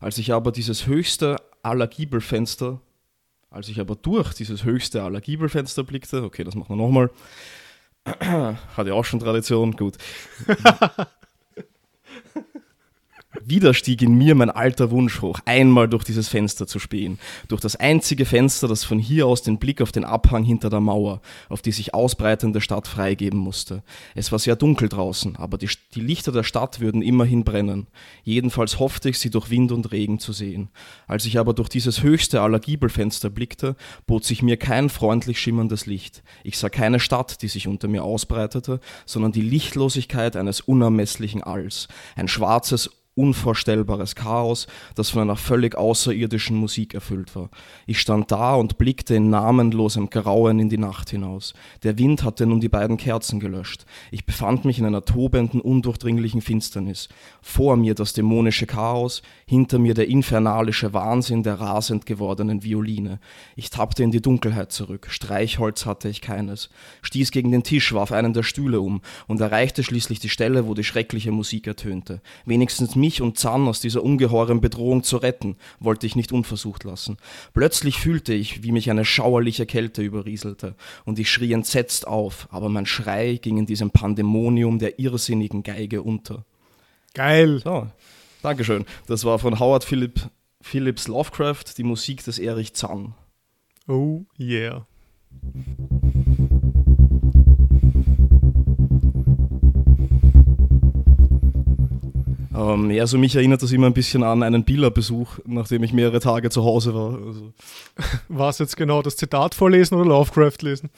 Als ich aber dieses höchste aller als ich aber durch dieses höchste aller Giebelfenster blickte, okay, das machen wir nochmal, hat ja auch schon Tradition, gut. Wieder stieg in mir mein alter Wunsch hoch, einmal durch dieses Fenster zu spähen. Durch das einzige Fenster, das von hier aus den Blick auf den Abhang hinter der Mauer, auf die sich ausbreitende Stadt freigeben musste. Es war sehr dunkel draußen, aber die, die Lichter der Stadt würden immerhin brennen. Jedenfalls hoffte ich, sie durch Wind und Regen zu sehen. Als ich aber durch dieses höchste aller Giebelfenster blickte, bot sich mir kein freundlich schimmerndes Licht. Ich sah keine Stadt, die sich unter mir ausbreitete, sondern die Lichtlosigkeit eines unermesslichen Alls. Ein schwarzes, unvorstellbares Chaos, das von einer völlig außerirdischen Musik erfüllt war. Ich stand da und blickte in namenlosem Grauen in die Nacht hinaus. Der Wind hatte nun die beiden Kerzen gelöscht. Ich befand mich in einer tobenden, undurchdringlichen Finsternis. Vor mir das dämonische Chaos, hinter mir der infernalische Wahnsinn der rasend gewordenen Violine. Ich tappte in die Dunkelheit zurück. Streichholz hatte ich keines. Stieß gegen den Tisch, warf einen der Stühle um und erreichte schließlich die Stelle, wo die schreckliche Musik ertönte. Wenigstens mich mich und Zahn aus dieser ungeheuren Bedrohung zu retten, wollte ich nicht unversucht lassen. Plötzlich fühlte ich, wie mich eine schauerliche Kälte überrieselte, und ich schrie entsetzt auf, aber mein Schrei ging in diesem Pandemonium der irrsinnigen Geige unter. Geil. So, Dankeschön. Das war von Howard Philipp, Phillips Lovecraft, die Musik des Erich Zahn. Oh yeah. Ähm, ja, also mich erinnert das immer ein bisschen an einen Billa-Besuch, nachdem ich mehrere Tage zu Hause war. Also. War es jetzt genau das Zitat vorlesen oder Lovecraft lesen?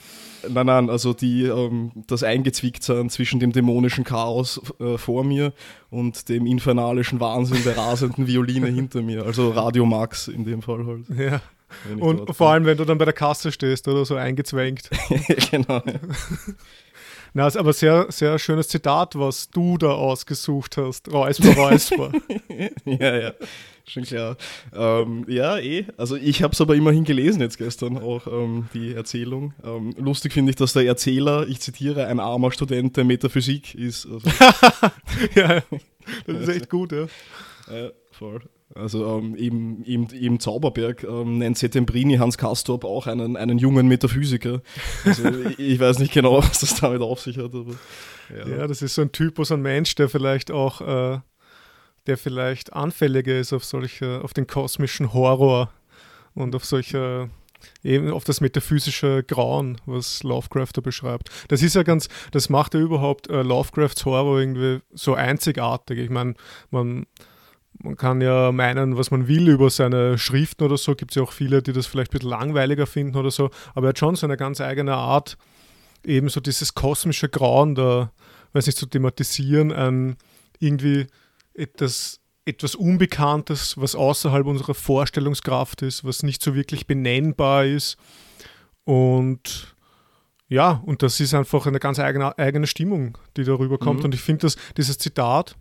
Nein, nein, also die, ähm, das Eingezwicktsein zwischen dem dämonischen Chaos äh, vor mir und dem infernalischen Wahnsinn der rasenden Violine hinter mir. Also Radio Max in dem Fall halt. Ja. Und vor allem, wenn du dann bei der Kasse stehst oder so eingezwängt. genau. Na, ist aber sehr, sehr schönes Zitat, was du da ausgesucht hast. Räusper, Räusper. ja, ja, schon klar. Ähm, ja, eh. Also ich habe es aber immerhin gelesen jetzt gestern auch, ähm, die Erzählung. Ähm, lustig finde ich, dass der Erzähler, ich zitiere, ein armer Student der Metaphysik ist. Also, ja, das ist echt gut, ja. Ja, voll. Also ähm, im, im, im Zauberberg ähm, nennt Settembrini Hans Castorp auch einen, einen jungen Metaphysiker. Also ich, ich, weiß nicht genau, was das damit auf sich hat. Aber, ja. ja das ist so ein Typus, ein Mensch, der vielleicht auch, äh, der vielleicht anfälliger ist auf solche, auf den kosmischen Horror und auf solche eben auf das metaphysische Grauen, was Lovecraft da beschreibt. Das ist ja ganz, das macht ja überhaupt äh, Lovecrafts Horror irgendwie so einzigartig. Ich meine, man man kann ja meinen, was man will über seine Schriften oder so. Gibt es ja auch viele, die das vielleicht ein bisschen langweiliger finden oder so. Aber er hat schon so eine ganz eigene Art, eben so dieses kosmische Grauen da, weiß nicht, zu thematisieren, ein irgendwie etwas, etwas Unbekanntes, was außerhalb unserer Vorstellungskraft ist, was nicht so wirklich benennbar ist. Und ja, und das ist einfach eine ganz eigene, eigene Stimmung, die darüber kommt. Mhm. Und ich finde, dass dieses Zitat,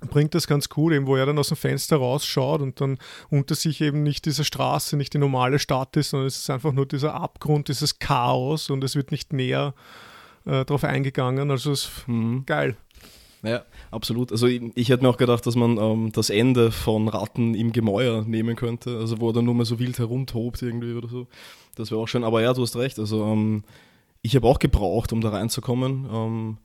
bringt das ganz cool, eben wo er dann aus dem Fenster rausschaut und dann unter sich eben nicht diese Straße, nicht die normale Stadt ist, sondern es ist einfach nur dieser Abgrund, dieses Chaos und es wird nicht näher äh, darauf eingegangen. Also es ist mhm. geil. Ja, absolut. Also ich, ich, hätte mir auch gedacht, dass man ähm, das Ende von Ratten im Gemäuer nehmen könnte, also wo er dann nur mal so wild herumtobt irgendwie oder so. Das wäre auch schön. Aber ja, du hast recht. Also ähm, ich habe auch gebraucht, um da reinzukommen. Ähm,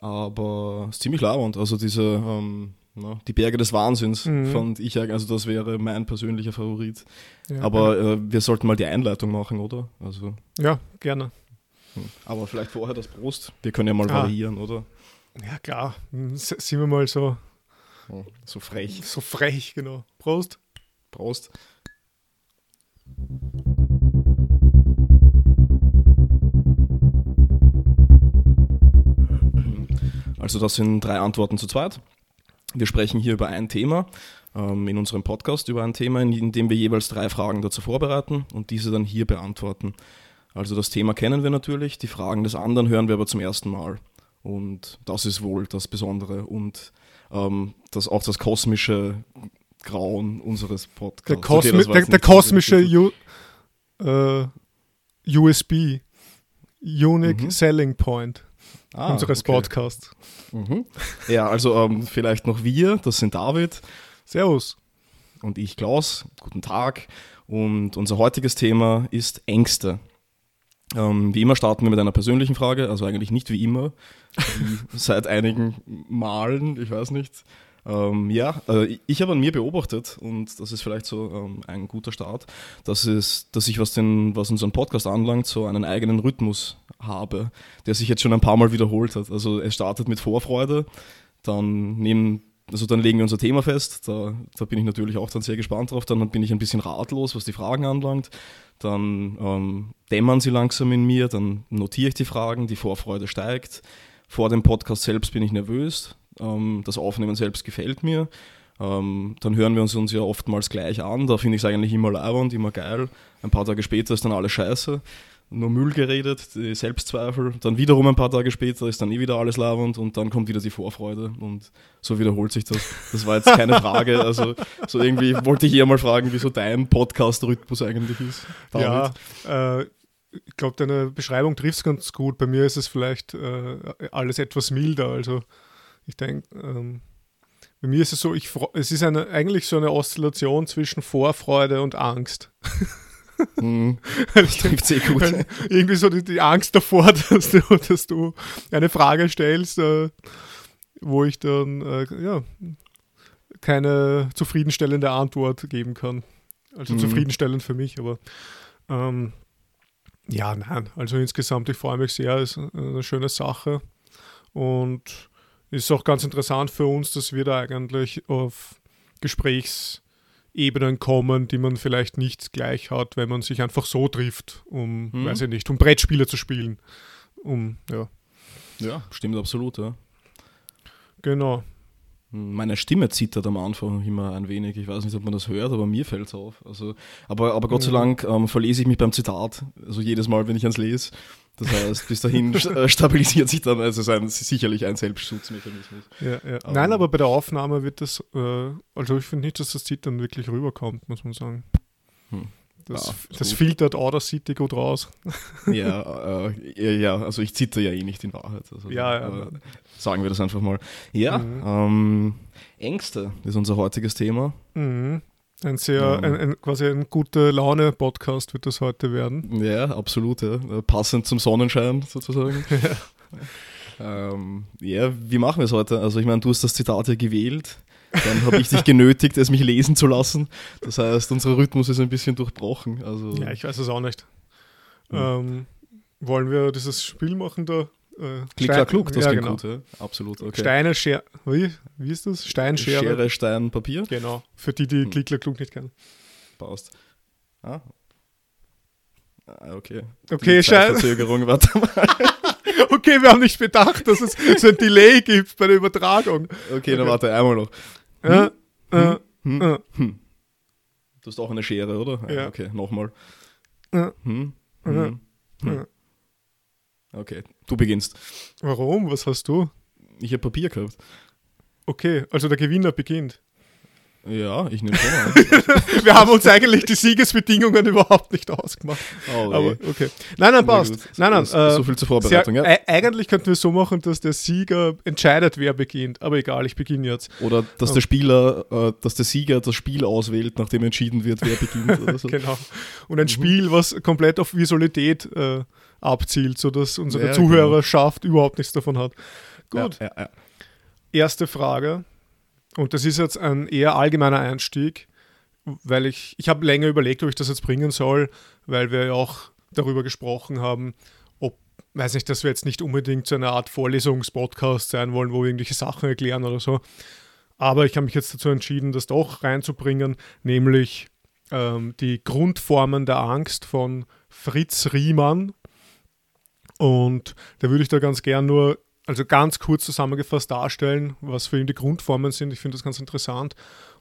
aber es ist ziemlich lauernd. Also diese, ähm, na, die Berge des Wahnsinns mhm. fand ich eigentlich, also das wäre mein persönlicher Favorit. Ja, Aber äh, wir sollten mal die Einleitung machen, oder? Also, ja, gerne. Hm. Aber vielleicht vorher das Prost. Wir können ja mal ah. variieren, oder? Ja, klar. Hm, sind wir mal so. So frech. So frech, genau. Prost. Prost. Also das sind drei Antworten zu zweit. Wir sprechen hier über ein Thema ähm, in unserem Podcast, über ein Thema, in, in dem wir jeweils drei Fragen dazu vorbereiten und diese dann hier beantworten. Also das Thema kennen wir natürlich, die Fragen des anderen hören wir aber zum ersten Mal. Und das ist wohl das Besondere und ähm, das, auch das kosmische Grauen unseres Podcasts. Der, Kosmi okay, der, der kosmische U, äh, USB, Unique mhm. Selling Point ah, unseres okay. Podcasts. Mhm. Ja, also ähm, vielleicht noch wir, das sind David. Servus. Und ich, Klaus, guten Tag. Und unser heutiges Thema ist Ängste. Ähm, wie immer starten wir mit einer persönlichen Frage, also eigentlich nicht wie immer, wie seit einigen Malen, ich weiß nicht. Ähm, ja, äh, ich habe an mir beobachtet und das ist vielleicht so ähm, ein guter Start, dass, es, dass ich, was, den, was unseren Podcast anlangt, so einen eigenen Rhythmus habe, der sich jetzt schon ein paar Mal wiederholt hat. Also es startet mit Vorfreude, dann nehmen also dann legen wir unser Thema fest, da, da, bin ich natürlich auch dann sehr gespannt drauf, dann bin ich ein bisschen ratlos, was die Fragen anlangt, dann ähm, dämmern sie langsam in mir, dann notiere ich die Fragen, die Vorfreude steigt, vor dem Podcast selbst bin ich nervös, ähm, das Aufnehmen selbst gefällt mir, ähm, dann hören wir uns, uns ja oftmals gleich an, da finde ich es eigentlich immer leibend, immer geil, ein paar Tage später ist dann alles scheiße, nur Müll geredet, Selbstzweifel. Dann wiederum ein paar Tage später ist dann eh wieder alles lavend und dann kommt wieder die Vorfreude und so wiederholt sich das. Das war jetzt keine Frage. Also so irgendwie wollte ich eher mal fragen, wieso dein Podcast-Rhythmus eigentlich ist. David. Ja, äh, ich glaube, deine Beschreibung trifft es ganz gut. Bei mir ist es vielleicht äh, alles etwas milder. Also ich denke, ähm, bei mir ist es so, ich, es ist eine, eigentlich so eine Oszillation zwischen Vorfreude und Angst. Hm, das trifft sehr gut. Irgendwie so die, die, Angst davor, dass du, dass du eine Frage stellst, äh, wo ich dann äh, ja, keine zufriedenstellende Antwort geben kann. Also mhm. zufriedenstellend für mich, aber ähm, ja, nein. Also insgesamt, ich freue mich sehr, ist eine schöne Sache und ist auch ganz interessant für uns, dass wir da eigentlich auf Gesprächs Ebenen kommen, die man vielleicht nicht gleich hat, wenn man sich einfach so trifft, um, hm. weiß ich nicht, um Brettspiele zu spielen. Um, ja. Ja, stimmt absolut, ja. Genau. Meine Stimme zittert am Anfang immer ein wenig. Ich weiß nicht, ob man das hört, aber mir fällt es auf. Also, aber, aber Gott sei Dank ähm, verlese ich mich beim Zitat. Also jedes Mal, wenn ich eins lese. Das heißt, bis dahin äh, stabilisiert sich dann, also es ist sicherlich ein Selbstschutzmechanismus. Ja, ja. Um, Nein, aber bei der Aufnahme wird das, äh, also ich finde nicht, dass das Zittern wirklich rüberkommt, muss man sagen. Hm. Das, ja, das filtert Audacity gut raus. Ja, äh, ja, also ich zitter ja eh nicht in Wahrheit. Also, ja, ja. Äh, sagen wir das einfach mal. Ja, mhm. ähm, Ängste ist unser heutiges Thema. Mhm. Ein sehr, ähm, ein, ein, quasi ein gute Laune-Podcast wird das heute werden. Ja, absolut, ja. Passend zum Sonnenschein sozusagen. ja. Ähm, ja, wie machen wir es heute? Also ich meine, du hast das Zitat ja gewählt. Dann habe ich dich genötigt, es mich lesen zu lassen. Das heißt, unser Rhythmus ist ein bisschen durchbrochen. Also, ja, ich weiß es auch nicht. Hm. Ähm, wollen wir dieses Spiel machen da? Äh, Klick, Stein, klug, das ja, genau. gut, ja. Absolut, okay. Steine, Schere, wie, wie ist das? Stein, Schere. Schere, Stein, Papier. Genau, für die, die hm. Klick, klug nicht kennen. Passt. Ah. ah okay. Okay, Schein. Verzögerung, warte mal. okay, wir haben nicht bedacht, dass es so ein Delay gibt bei der Übertragung. Okay, okay. dann warte, einmal noch. Hm? Äh, hm? Äh, hm? Du hast auch eine Schere, oder? Ja. Okay, nochmal. Äh, hm? Hm? Hm? Okay, du beginnst. Warum? Was hast du? Ich habe Papier gehabt. Okay, also der Gewinner beginnt. Ja, ich nehme schon an. Wir haben uns eigentlich die Siegesbedingungen überhaupt nicht ausgemacht. Oh, Aber okay. Nein, nein, passt. Nein, nein. Äh, so viel zur Vorbereitung, sehr, ja. Eigentlich könnten wir es so machen, dass der Sieger entscheidet, wer beginnt. Aber egal, ich beginne jetzt. Oder dass der Spieler, äh, dass der Sieger das Spiel auswählt, nachdem entschieden wird, wer beginnt. So. genau. Und ein mhm. Spiel, was komplett auf Visualität äh, abzielt, sodass unsere ja, Zuhörerschaft genau. überhaupt nichts davon hat. Gut. Ja, ja, Erste Frage und das ist jetzt ein eher allgemeiner Einstieg, weil ich, ich habe länger überlegt, ob ich das jetzt bringen soll, weil wir ja auch darüber gesprochen haben, ob, weiß nicht, dass wir jetzt nicht unbedingt so eine Art Vorlesungspodcast sein wollen, wo wir irgendwelche Sachen erklären oder so. Aber ich habe mich jetzt dazu entschieden, das doch reinzubringen, nämlich ähm, die Grundformen der Angst von Fritz Riemann. Und da würde ich da ganz gern nur also ganz kurz zusammengefasst darstellen, was für ihn die Grundformen sind. Ich finde das ganz interessant.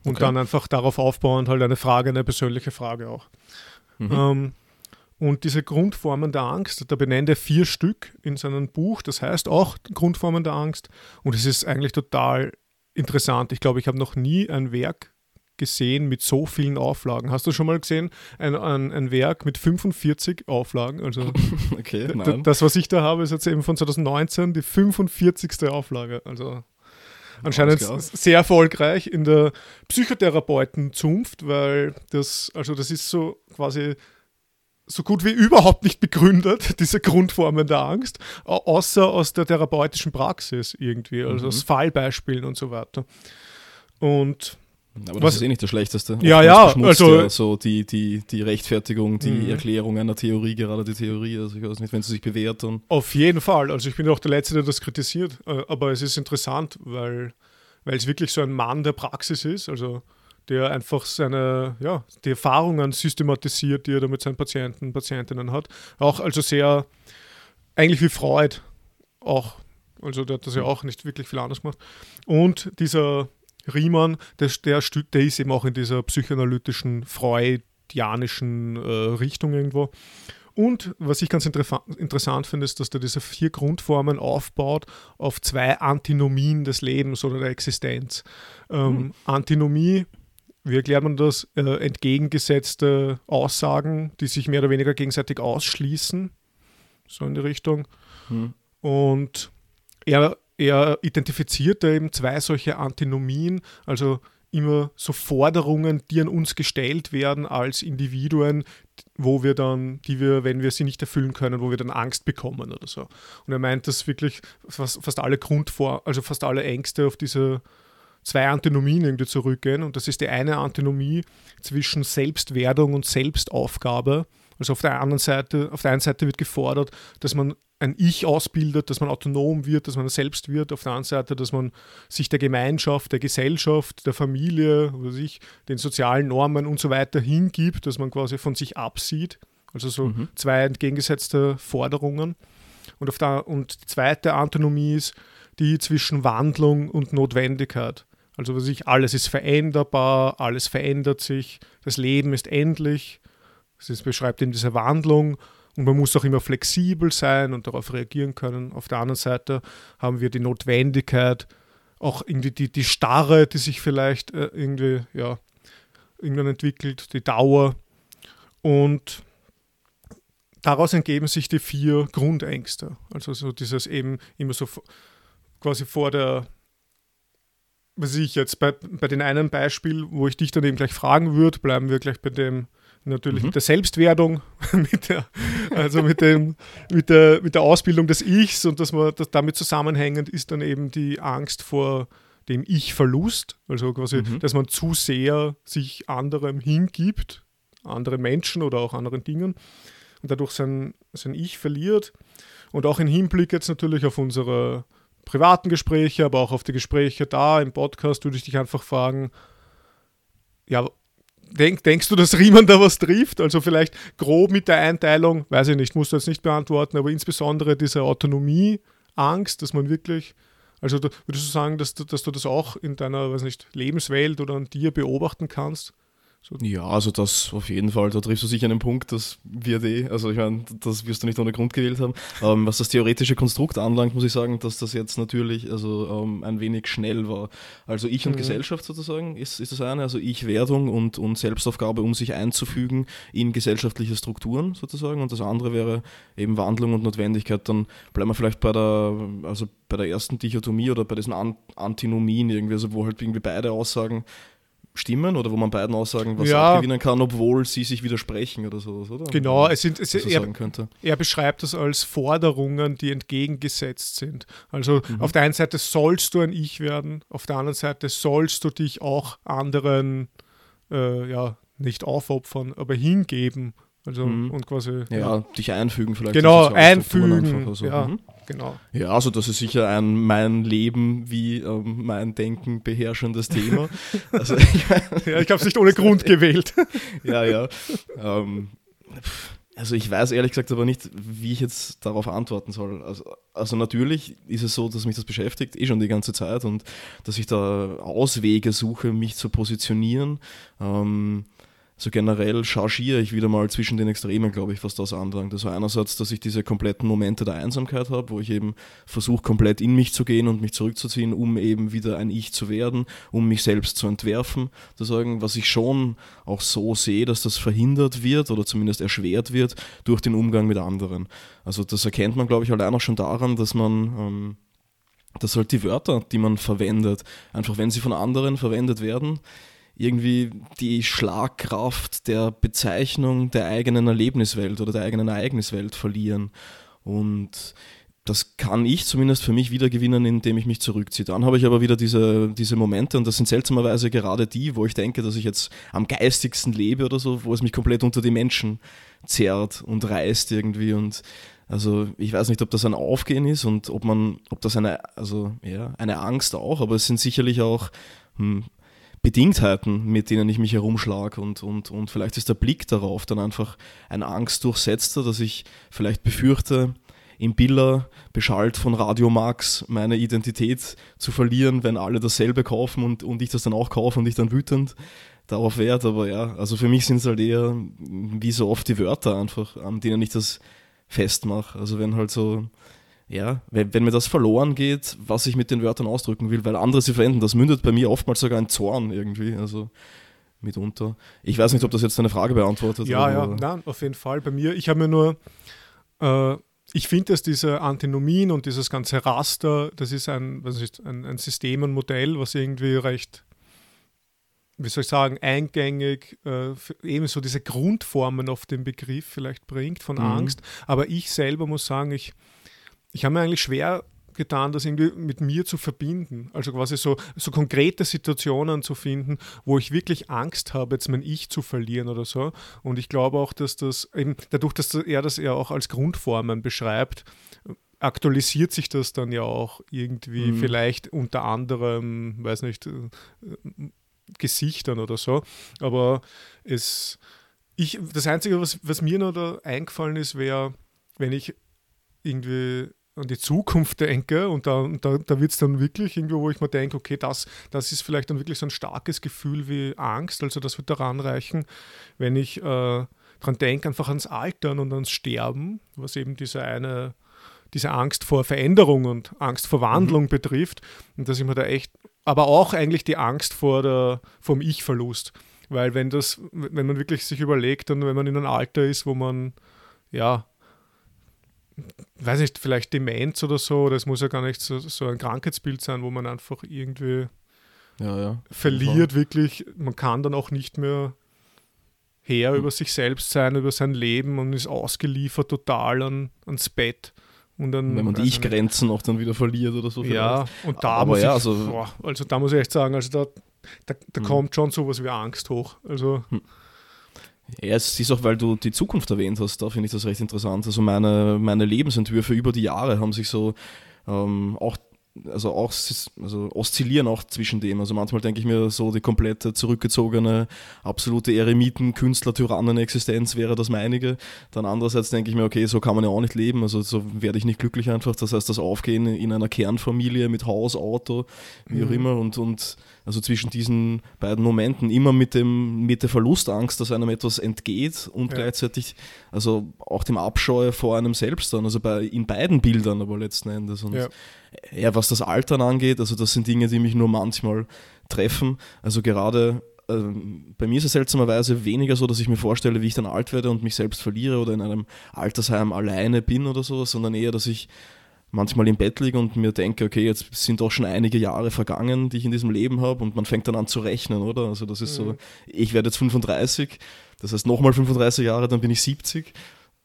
Und okay. dann einfach darauf aufbauend halt eine Frage, eine persönliche Frage auch. Mhm. Ähm, und diese Grundformen der Angst, da benennt er vier Stück in seinem Buch, das heißt auch Grundformen der Angst. Und es ist eigentlich total interessant. Ich glaube, ich habe noch nie ein Werk gesehen mit so vielen Auflagen. Hast du schon mal gesehen, ein, ein, ein Werk mit 45 Auflagen? Also okay, das, was ich da habe, ist jetzt eben von 2019 die 45. Auflage. Also anscheinend sehr erfolgreich in der Psychotherapeutenzunft, weil das, also das ist so quasi so gut wie überhaupt nicht begründet, diese Grundformen der Angst, außer aus der therapeutischen Praxis irgendwie, also mhm. aus Fallbeispielen und so weiter. Und aber das was, ist eh nicht das Schlechteste. Ja, ja, also ja so die, die, die Rechtfertigung, die mhm. Erklärung einer Theorie, gerade die Theorie, also ich weiß nicht, wenn sie sich bewährt dann. Auf jeden Fall, also ich bin auch der Letzte, der das kritisiert, äh, aber es ist interessant, weil, weil es wirklich so ein Mann der Praxis ist, also der einfach seine, ja, die Erfahrungen systematisiert, die er da mit seinen Patienten, Patientinnen hat. Auch also sehr, eigentlich wie Freud auch, also der hat das ja auch nicht wirklich viel anders gemacht. Und dieser Riemann, der, der, der ist eben auch in dieser psychoanalytischen, freudianischen äh, Richtung irgendwo. Und was ich ganz interessant finde, ist, dass er diese vier Grundformen aufbaut auf zwei Antinomien des Lebens oder der Existenz. Ähm, mhm. Antinomie, wie erklärt man das? Äh, entgegengesetzte Aussagen, die sich mehr oder weniger gegenseitig ausschließen, so in die Richtung. Mhm. Und er er identifiziert da eben zwei solche Antinomien, also immer so Forderungen, die an uns gestellt werden als Individuen, wo wir dann, die wir, wenn wir sie nicht erfüllen können, wo wir dann Angst bekommen oder so. Und er meint, dass wirklich fast, fast alle Grundvor, also fast alle Ängste auf diese zwei Antinomien irgendwie zurückgehen. Und das ist die eine Antinomie zwischen Selbstwerdung und Selbstaufgabe. Also auf der anderen Seite, auf der einen Seite wird gefordert, dass man ein Ich ausbildet, dass man autonom wird, dass man selbst wird. Auf der anderen Seite, dass man sich der Gemeinschaft, der Gesellschaft, der Familie, was ich, den sozialen Normen und so weiter hingibt, dass man quasi von sich absieht. Also so mhm. zwei entgegengesetzte Forderungen. Und, auf der, und die zweite Antinomie ist die zwischen Wandlung und Notwendigkeit. Also was ich, alles ist veränderbar, alles verändert sich, das Leben ist endlich. Das beschreibt eben diese Wandlung und man muss auch immer flexibel sein und darauf reagieren können. Auf der anderen Seite haben wir die Notwendigkeit, auch irgendwie die, die Starre, die sich vielleicht äh, irgendwie, ja, irgendwann entwickelt, die Dauer. Und daraus ergeben sich die vier Grundängste. Also so dieses eben immer so quasi vor der, was ich jetzt bei, bei den einen Beispiel, wo ich dich dann eben gleich fragen würde, bleiben wir gleich bei dem natürlich mhm. mit der Selbstwertung, mit der, also mit, dem, mit, der, mit der Ausbildung des Ichs und dass man das damit zusammenhängend ist dann eben die Angst vor dem Ich-Verlust, also quasi, mhm. dass man zu sehr sich anderem hingibt, anderen Menschen oder auch anderen Dingen und dadurch sein, sein Ich verliert. Und auch im Hinblick jetzt natürlich auf unsere privaten Gespräche, aber auch auf die Gespräche da im Podcast würde ich dich einfach fragen, ja, Denk, denkst du, dass Riemann da was trifft? Also vielleicht grob mit der Einteilung, weiß ich nicht, musst du jetzt nicht beantworten, aber insbesondere diese Autonomie-Angst, dass man wirklich, also würdest du sagen, dass, dass du das auch in deiner, weiß nicht, Lebenswelt oder an dir beobachten kannst? So. Ja, also das auf jeden Fall, da triffst du sicher einen Punkt, das wird eh, also ich meine, das wirst du nicht ohne Grund gewählt haben. Ähm, was das theoretische Konstrukt anlangt, muss ich sagen, dass das jetzt natürlich also ähm, ein wenig schnell war. Also ich und mhm. Gesellschaft sozusagen ist, ist das eine, also Ich-Werdung und, und Selbstaufgabe, um sich einzufügen in gesellschaftliche Strukturen sozusagen. Und das andere wäre eben Wandlung und Notwendigkeit. Dann bleiben wir vielleicht bei der, also bei der ersten Dichotomie oder bei diesen Antinomien irgendwie, also wo halt irgendwie beide Aussagen stimmen oder wo man beiden Aussagen was ja. abgewinnen kann, obwohl sie sich widersprechen oder so, oder? Genau, es sind, es, er, er, beschreibt das als Forderungen, die entgegengesetzt sind. Also mhm. auf der einen Seite sollst du ein Ich werden, auf der anderen Seite sollst du dich auch anderen, äh, ja, nicht aufopfern, aber hingeben. Also mhm. und quasi. Ja, ja, dich einfügen vielleicht. Genau, einfügen. So. Ja. Mhm. Genau. Ja, also das ist sicher ein mein Leben wie ähm, mein Denken beherrschendes Thema. also, ja, ich habe es nicht ohne Grund gewählt. ja, ja. Ähm, also ich weiß ehrlich gesagt aber nicht, wie ich jetzt darauf antworten soll. Also, also natürlich ist es so, dass mich das beschäftigt, eh schon die ganze Zeit und dass ich da Auswege suche, mich zu positionieren. Ähm, so generell chargiere ich wieder mal zwischen den Extremen, glaube ich, was das anlangt. Also einerseits, dass ich diese kompletten Momente der Einsamkeit habe, wo ich eben versuche, komplett in mich zu gehen und mich zurückzuziehen, um eben wieder ein Ich zu werden, um mich selbst zu entwerfen, zu sagen, was ich schon auch so sehe, dass das verhindert wird oder zumindest erschwert wird durch den Umgang mit anderen. Also das erkennt man, glaube ich, allein auch schon daran, dass man ähm, dass halt die Wörter, die man verwendet, einfach wenn sie von anderen verwendet werden, irgendwie die Schlagkraft der Bezeichnung der eigenen Erlebniswelt oder der eigenen Ereigniswelt verlieren. Und das kann ich zumindest für mich wiedergewinnen, indem ich mich zurückziehe. Dann habe ich aber wieder diese, diese Momente und das sind seltsamerweise gerade die, wo ich denke, dass ich jetzt am geistigsten lebe oder so, wo es mich komplett unter die Menschen zerrt und reißt irgendwie und also ich weiß nicht, ob das ein Aufgehen ist und ob man, ob das eine, also ja, eine Angst auch, aber es sind sicherlich auch hm, Bedingtheiten, mit denen ich mich herumschlage und, und, und vielleicht ist der Blick darauf dann einfach ein Angstdurchsetzter, dass ich vielleicht befürchte, im Biller beschallt von Radio Max meine Identität zu verlieren, wenn alle dasselbe kaufen und, und ich das dann auch kaufe und ich dann wütend darauf werde. Aber ja, also für mich sind es halt eher wie so oft die Wörter einfach, an denen ich das festmache. Also wenn halt so, ja, wenn, wenn mir das verloren geht, was ich mit den Wörtern ausdrücken will, weil andere sie verwenden, das mündet bei mir oftmals sogar in Zorn irgendwie. Also mitunter. Ich weiß nicht, ob das jetzt eine Frage beantwortet. Ja, ja, nein, auf jeden Fall. Bei mir, ich habe mir nur äh, ich finde, dass diese Antinomien und dieses ganze Raster, das ist ein, was ist, ein, ein System, ein Modell, was irgendwie recht, wie soll ich sagen, eingängig äh, ebenso diese Grundformen auf den Begriff vielleicht bringt von mhm. Angst. Aber ich selber muss sagen, ich, ich habe mir eigentlich schwer getan, das irgendwie mit mir zu verbinden. Also quasi so, so konkrete Situationen zu finden, wo ich wirklich Angst habe, jetzt mein Ich zu verlieren oder so. Und ich glaube auch, dass das eben dadurch, dass er das ja auch als Grundformen beschreibt, aktualisiert sich das dann ja auch irgendwie mhm. vielleicht unter anderem, weiß nicht, äh, Gesichtern oder so. Aber es, ich, das Einzige, was, was mir noch da eingefallen ist, wäre, wenn ich irgendwie an die Zukunft denke und da, da, da wird es dann wirklich irgendwo, wo ich mir denke, okay, das, das ist vielleicht dann wirklich so ein starkes Gefühl wie Angst, also das wird daran reichen, wenn ich äh, daran denke, einfach ans Altern und ans Sterben, was eben diese eine, diese Angst vor Veränderung und Angst vor Wandlung mhm. betrifft und dass ich mir da echt, aber auch eigentlich die Angst vor der, vom Ich-Verlust, weil wenn das, wenn man wirklich sich überlegt, dann wenn man in einem Alter ist, wo man ja weiß nicht, vielleicht Demenz oder so, das muss ja gar nicht so, so ein Krankheitsbild sein, wo man einfach irgendwie ja, ja. verliert, wirklich, man kann dann auch nicht mehr her mhm. über sich selbst sein, über sein Leben und ist ausgeliefert total an, ans Bett. Und dann, Wenn man die Ich-Grenzen auch dann wieder verliert oder so. Ja, und da Aber muss ja, ich, also, boah, also da muss ich echt sagen, also da, da, da mhm. kommt schon sowas wie Angst hoch. Also mhm. Ja, es ist auch, weil du die Zukunft erwähnt hast, da finde ich das recht interessant. Also meine, meine Lebensentwürfe über die Jahre haben sich so ähm, auch also auch also oszillieren auch zwischen dem. Also manchmal denke ich mir so, die komplette zurückgezogene, absolute Eremiten-Künstler-Tyrannen-Existenz wäre das meinige. Dann andererseits denke ich mir, okay, so kann man ja auch nicht leben, also so werde ich nicht glücklich einfach. Das heißt, das Aufgehen in einer Kernfamilie mit Haus, Auto, wie auch mhm. immer und, und also zwischen diesen beiden Momenten immer mit dem mit der Verlustangst, dass einem etwas entgeht und ja. gleichzeitig also auch dem Abscheu vor einem selbst dann, also bei in beiden Bildern aber letzten Endes. Und ja. Ja, was das Altern angeht, also das sind Dinge, die mich nur manchmal treffen. Also gerade ähm, bei mir ist es seltsamerweise weniger so, dass ich mir vorstelle, wie ich dann alt werde und mich selbst verliere oder in einem Altersheim alleine bin oder so, sondern eher, dass ich manchmal im Bett liege und mir denke, okay, jetzt sind doch schon einige Jahre vergangen, die ich in diesem Leben habe und man fängt dann an zu rechnen, oder? Also das ist mhm. so, ich werde jetzt 35, das heißt nochmal 35 Jahre, dann bin ich 70.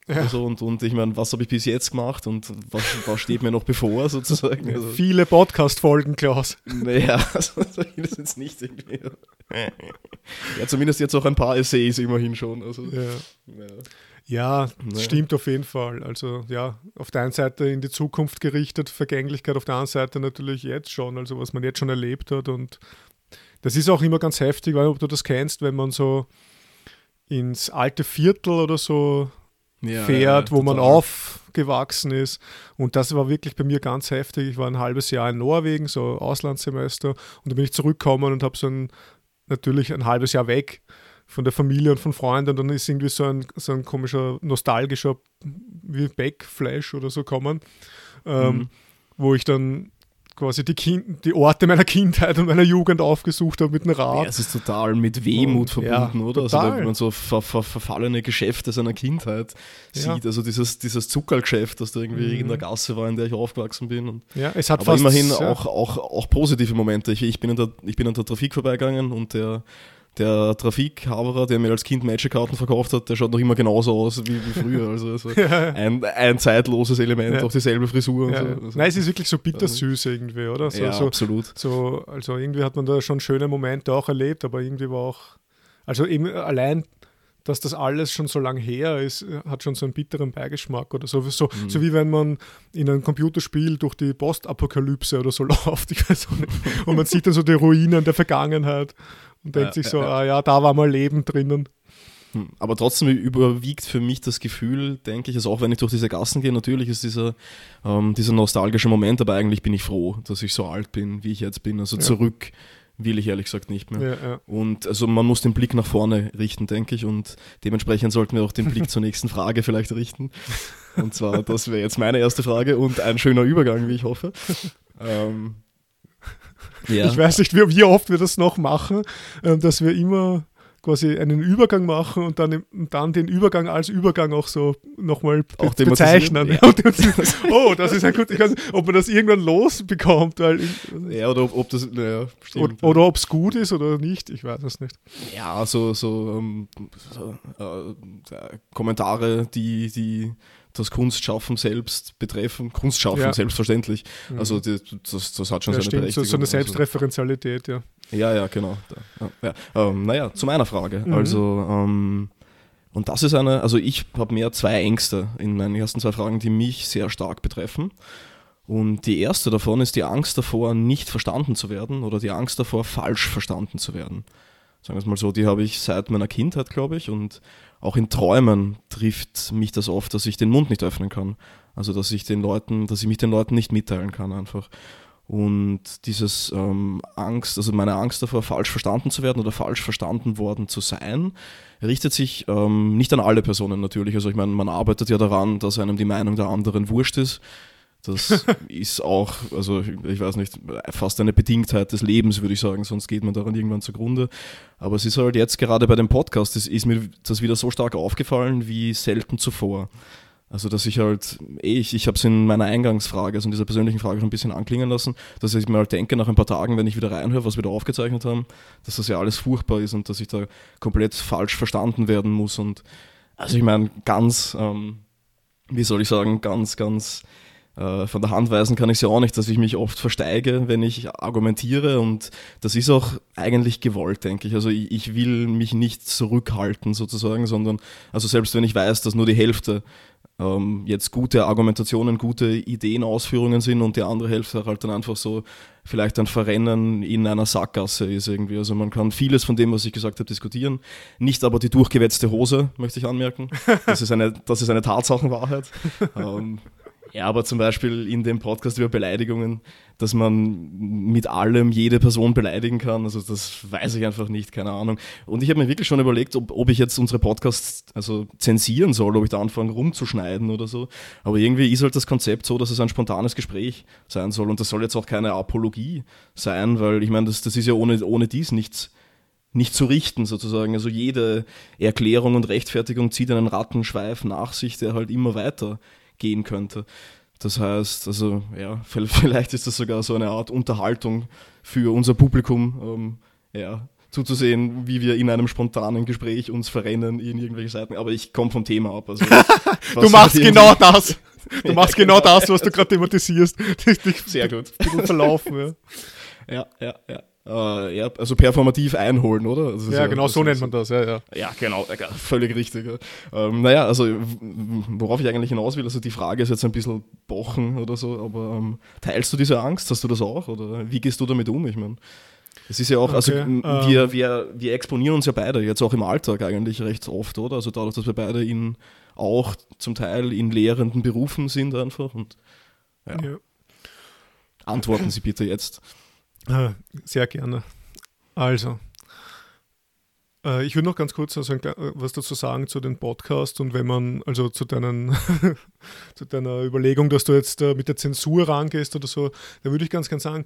Ja. Also und, und ich meine, was habe ich bis jetzt gemacht und was, was steht mir noch bevor sozusagen? Also, Viele Podcast-Folgen, Klaus. Naja, also, das ist jetzt nicht irgendwie. ja, zumindest jetzt auch ein paar Essays immerhin schon. Also, ja. ja. Ja, das ja. stimmt auf jeden Fall. Also ja, auf der einen Seite in die Zukunft gerichtet, Vergänglichkeit, auf der anderen Seite natürlich jetzt schon, also was man jetzt schon erlebt hat. Und das ist auch immer ganz heftig, weil ob du das kennst, wenn man so ins alte Viertel oder so ja, fährt, wo man aufgewachsen ist. Und das war wirklich bei mir ganz heftig. Ich war ein halbes Jahr in Norwegen, so Auslandssemester, und da bin ich zurückgekommen und habe so ein, natürlich ein halbes Jahr weg von der Familie und von Freunden und dann ist irgendwie so ein, so ein komischer, nostalgischer wie Backflash oder so kommen, ähm, mhm. wo ich dann quasi die, kind, die Orte meiner Kindheit und meiner Jugend aufgesucht habe mit dem Rad. Ja, es ist total mit Wehmut Und, verbunden, ja, oder? Also, total. wenn man so ver ver verfallene Geschäfte seiner Kindheit Ja. sieht. Also dieses, dieses Zuckerlgeschäft, das da irgendwie Mhm. in der Gasse war, in der ich aufgewachsen bin. Und Ja, es hat aber fast immerhin auch, auch, auch positive Momente. Ich, ich, bin in der, ich bin an der Trafik vorbeigegangen und der, der Trafikhaberer, der mir als Kind Magic-Karten verkauft hat, der schaut noch immer genauso aus wie, wie früher. Also, also ein, ein zeitloses Element, Ja. auch dieselbe Frisur. Ja, so. Also, Nein, es ist wirklich so bittersüß irgendwie, oder? So, ja, so, absolut. so, also irgendwie hat man da schon schöne Momente auch erlebt, aber irgendwie war auch, also eben allein, dass das alles schon so lang her ist, hat schon so einen bitteren Beigeschmack oder so. So, Mhm. so wie wenn man in einem Computerspiel durch die Postapokalypse oder so läuft, ich weiß auch nicht. Und man sieht dann so die Ruinen der Vergangenheit und denkt Ja, sich so, ja, ja. ah ja, da war mal Leben drinnen. Hm. Aber trotzdem überwiegt für mich das Gefühl, denke ich, also auch wenn ich durch diese Gassen gehe, natürlich ist dieser, ähm, dieser nostalgische Moment, aber eigentlich bin ich froh, dass ich so alt bin, wie ich jetzt bin. Also zurück will ich ehrlich gesagt nicht mehr. Ja, ja. Und also man muss den Blick nach vorne richten, denke ich, und dementsprechend sollten wir auch den Blick zur nächsten Frage vielleicht richten. Und zwar, das wäre jetzt meine erste Frage und ein schöner Übergang, wie ich hoffe. Ähm, ja. Ich weiß nicht, wie, wie oft wir das noch machen, ähm, dass wir immer quasi einen Übergang machen und dann, dann den Übergang als Übergang auch so nochmal be Auch bezeichnen. Ja. Oh, das ist ein gut, ich weiß ob man das irgendwann losbekommt, weil ja, oder ob, ob das, naja, oder, stimmt. oder ob es gut ist oder nicht, ich weiß es nicht. Ja, so, so, ähm, so äh, äh, Kommentare, die, die das Kunstschaffen selbst betreffen. Kunstschaffen, Ja. selbstverständlich. Also die, das, das hat schon ja, seine stimmt, so, Berechtigung. so eine Also- Selbstreferenzialität, ja. Ja, ja, genau. Ja. Ähm, naja, zu meiner Frage. Mhm. Also, ähm, und das ist eine, also ich habe mehr zwei Ängste in meinen ersten zwei Fragen, die mich sehr stark betreffen. Und die erste davon ist die Angst davor, nicht verstanden zu werden oder die Angst davor, falsch verstanden zu werden. Sagen wir es mal so, die habe ich seit meiner Kindheit, glaube ich, und auch in Träumen trifft mich das oft, dass ich den Mund nicht öffnen kann. Also dass ich den Leuten, dass ich mich den Leuten nicht mitteilen kann einfach. Und dieses ähm, Angst, also meine Angst davor, falsch verstanden zu werden oder falsch verstanden worden zu sein, richtet sich ähm, nicht an alle Personen natürlich. Also ich meine, man arbeitet ja daran, dass einem die Meinung der anderen wurscht ist. Das ist auch, also ich, weiß nicht, fast eine Bedingtheit des Lebens, würde ich sagen, sonst geht man daran irgendwann zugrunde. Aber es ist halt jetzt gerade bei dem Podcast, ist, ist mir das wieder so stark aufgefallen wie selten zuvor. Also, dass ich halt, eh, ich, ich habe es in meiner Eingangsfrage, also in dieser persönlichen Frage schon ein bisschen anklingen lassen, dass ich mir halt denke, nach ein paar Tagen, wenn ich wieder reinhöre, was wir da aufgezeichnet haben, dass das ja alles furchtbar ist und dass ich da komplett falsch verstanden werden muss. Und also ich meine, ganz, ähm, wie soll ich sagen, ganz, ganz äh, von der Hand weisen kann ich es ja auch nicht, dass ich mich oft versteige, wenn ich argumentiere und das ist auch eigentlich gewollt, denke ich. Also ich, ich will mich nicht zurückhalten sozusagen, sondern also selbst wenn ich weiß, dass nur die Hälfte jetzt gute Argumentationen, gute Ideen, Ausführungen sind und die andere Hälfte halt dann einfach so vielleicht ein Verrennen in einer Sackgasse ist irgendwie. Also man kann vieles von dem, was ich gesagt habe, diskutieren, nicht aber die durchgewetzte Hose, möchte ich anmerken. Das ist eine, das ist eine Tatsachenwahrheit. ja, aber zum Beispiel in dem Podcast über Beleidigungen, dass man mit allem jede Person beleidigen kann, also das weiß ich einfach nicht, keine Ahnung. Und ich habe mir wirklich schon überlegt, ob, ob ich jetzt unsere Podcasts also zensieren soll, ob ich da anfange rumzuschneiden oder so. Aber irgendwie ist halt das Konzept so, dass es ein spontanes Gespräch sein soll und das soll jetzt auch keine Apologie sein, weil ich meine, das, das ist ja ohne, ohne dies nichts nicht zu richten sozusagen. Also jede Erklärung und Rechtfertigung zieht einen Rattenschweif nach sich, der halt immer weiter gehen könnte. Das heißt, also ja, vielleicht ist das sogar so eine Art Unterhaltung für unser Publikum, ähm, ja, zuzusehen, wie wir in einem spontanen Gespräch uns verrennen in irgendwelche Seiten. Aber ich komme vom Thema ab. Also, Du machst genau das. Du machst genau das, was du gerade thematisierst. Sehr gut verlaufen, ja. Ja, ja, ja. Äh, ja, also performativ einholen, oder? Das ist Ja, genau, so nennt man das, ja, ja. Ja, genau, ja, völlig richtig. Ja. Ähm, naja, also worauf ich eigentlich hinaus will, also die Frage ist jetzt ein bisschen bochen oder so, aber ähm, teilst du diese Angst? Hast du das auch? Oder wie gehst du damit um? Ich meine, es ist ja auch, also Okay, m- ähm. wir, wir, wir exponieren uns ja beide, jetzt auch im Alltag eigentlich recht oft, oder? Also dadurch, dass wir beide in auch zum Teil in lehrenden Berufen sind einfach und ja. ja. antworten Sie bitte jetzt. Ah, Sehr gerne. Also, Äh, ich würde noch ganz kurz also was dazu sagen zu den Podcasts und wenn man, also zu, deinen zu deiner Überlegung, dass du jetzt äh, mit der Zensur rangehst oder so, da würde ich ganz ganz sagen,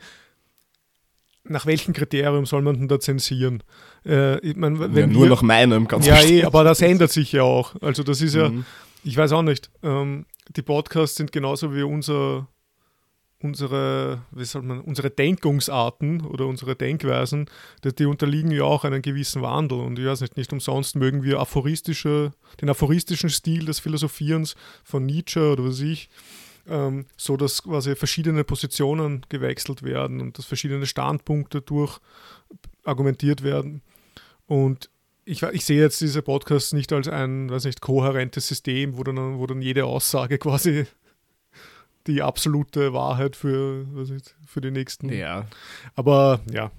nach welchem Kriterium soll man denn da zensieren? Äh, ich mein, wenn ja, nur wir, nach meinem, ganz Ja, eh, aber das ändert sich ja auch. Also das ist ja, mhm. ich weiß auch nicht, ähm, die Podcasts sind genauso wie unser unsere, wie soll man, unsere Denkungsarten oder unsere Denkweisen, die, die, unterliegen ja auch einem gewissen Wandel. Und ich weiß nicht, nicht umsonst mögen wir aphoristische, den aphoristischen Stil des Philosophierens von Nietzsche oder was ich, ähm, so dass quasi verschiedene Positionen gewechselt werden und dass verschiedene Standpunkte durch argumentiert werden. Und ich, ich, sehe jetzt diese Podcasts nicht als ein, weiß nicht, kohärentes System, wo dann, wo dann jede Aussage quasi die absolute Wahrheit für, was ist, für die nächsten. Ja. Aber ja.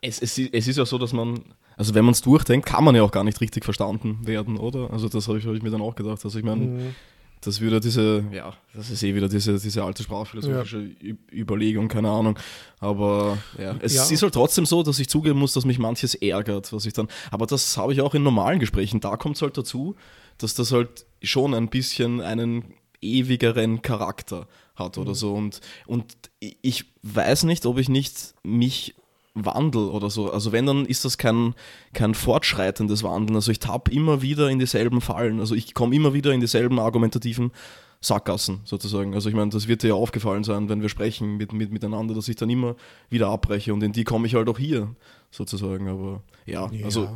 Es, es, es ist ja so, dass man, also wenn man es durchdenkt, kann man ja auch gar nicht richtig verstanden werden, oder? Also das habe ich, hab ich mir dann auch gedacht. Also ich meine, mhm. das wieder diese, ja, das ist eh wieder diese, diese alte sprachphilosophische ja. Überlegung, keine Ahnung. Aber ja, es ja. ist halt trotzdem so, dass ich zugeben muss, dass mich manches ärgert, was ich dann, aber das habe ich auch in normalen Gesprächen. Da kommt es halt dazu, dass das halt schon ein bisschen einen ewigeren Charakter hat oder mhm. so. Und, und ich weiß nicht, ob ich nicht mich wandel oder so. Also wenn, dann ist das kein, kein fortschreitendes Wandeln. Also ich tapp immer wieder in dieselben Fallen. Also ich komme immer wieder in dieselben argumentativen Sackgassen sozusagen. Also ich meine, das wird dir ja aufgefallen sein, wenn wir sprechen mit, mit, miteinander, dass ich dann immer wieder abbreche und in die komme ich halt auch hier sozusagen. Aber ja, ja. also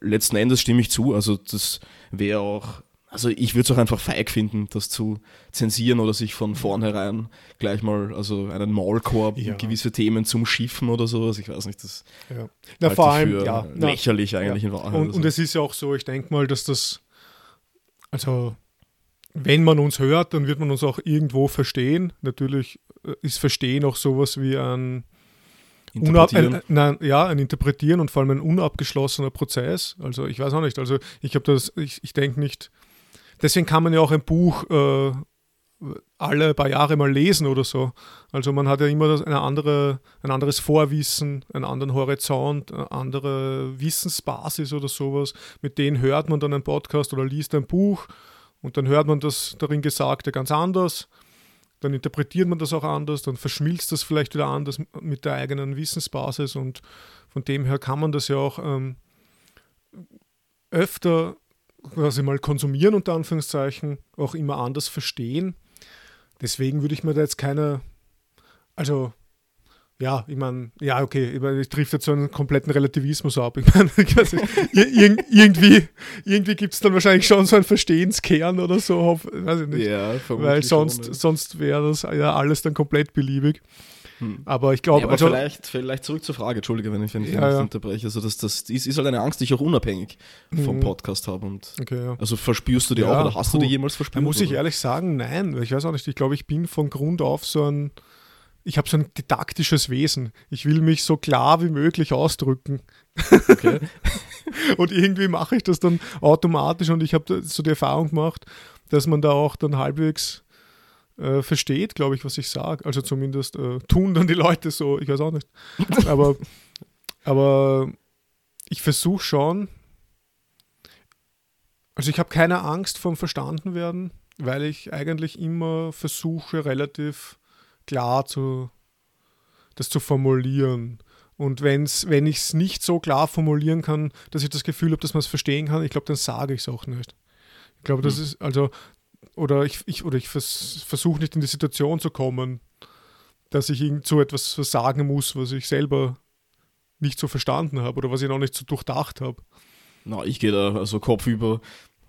letzten Endes stimme ich zu. Also das wäre auch also ich würde es auch einfach feig finden, das zu zensieren oder sich von vornherein gleich mal, also einen Maulkorb ja. gewisse Themen zum Schiffen oder sowas. Ich weiß nicht, das ja. Na, vor allem, ja, lächerlich na, eigentlich ja. in Wahrheit. Und, und es ist ja auch so, ich denke mal, dass das, also wenn man uns hört, dann wird man uns auch irgendwo verstehen. Natürlich äh, ist Verstehen auch sowas wie ein Interpretieren. Ein, nein, ja, ein Interpretieren und vor allem ein unabgeschlossener Prozess. Also ich weiß auch nicht, also ich habe das, ich, ich denke nicht, deswegen kann man ja auch ein Buch äh, alle paar Jahre mal lesen oder so. Also man hat ja immer eine andere, ein anderes Vorwissen, einen anderen Horizont, eine andere Wissensbasis oder sowas. Mit denen hört man dann einen Podcast oder liest ein Buch und dann hört man das darin Gesagte ganz anders. Dann interpretiert man das auch anders, dann verschmilzt das vielleicht wieder anders mit der eigenen Wissensbasis und von dem her kann man das ja auch ähm, öfter quasi mal konsumieren, unter Anführungszeichen, auch immer anders verstehen. Deswegen würde ich mir da jetzt keine, also ja, ich meine, ja, okay, ich, mein, ich trifft jetzt so einen kompletten Relativismus ab. Ich meine, irgendwie, irgendwie gibt es dann wahrscheinlich schon so einen Verstehenskern oder so, weiß ich nicht. Ja, Weil sonst, schon, sonst wäre das ja alles dann komplett beliebig. Hm. Aber ich glaube. Ja, also, vielleicht, vielleicht zurück zur Frage, Entschuldige, wenn ich, wenn ich ja, ja. unterbreche. Also das, das ist, ist halt eine Angst, die ich auch unabhängig vom mhm. Podcast habe. Und okay, Also verspürst du die auch oder hast puh. du die jemals verspürt? Da muss ich ehrlich sagen, nein. Ich weiß auch nicht. Ich glaube, ich bin von Grund auf so ein. Ich habe so ein didaktisches Wesen. Ich will mich so klar wie möglich ausdrücken. Okay. und irgendwie mache ich das dann automatisch und ich habe so die Erfahrung gemacht, dass man da auch dann halbwegs äh, versteht, glaube ich, was ich sage. Also zumindest äh, tun dann die Leute so, ich weiß auch nicht. Aber, aber ich versuche schon, also ich habe keine Angst vom Verstandenwerden, weil ich eigentlich immer versuche, relativ klar zu, das zu formulieren. Und wenn's, wenn ich es nicht so klar formulieren kann, dass ich das Gefühl habe, dass man es verstehen kann, ich glaube, dann sage ich es auch nicht. Ich glaube, das hm. ist, also oder ich, ich, oder ich vers versuche nicht in die Situation zu kommen, dass ich irgend so etwas sagen muss, was ich selber nicht so verstanden habe oder was ich noch nicht so durchdacht habe. Na, ich gehe da also kopfüber,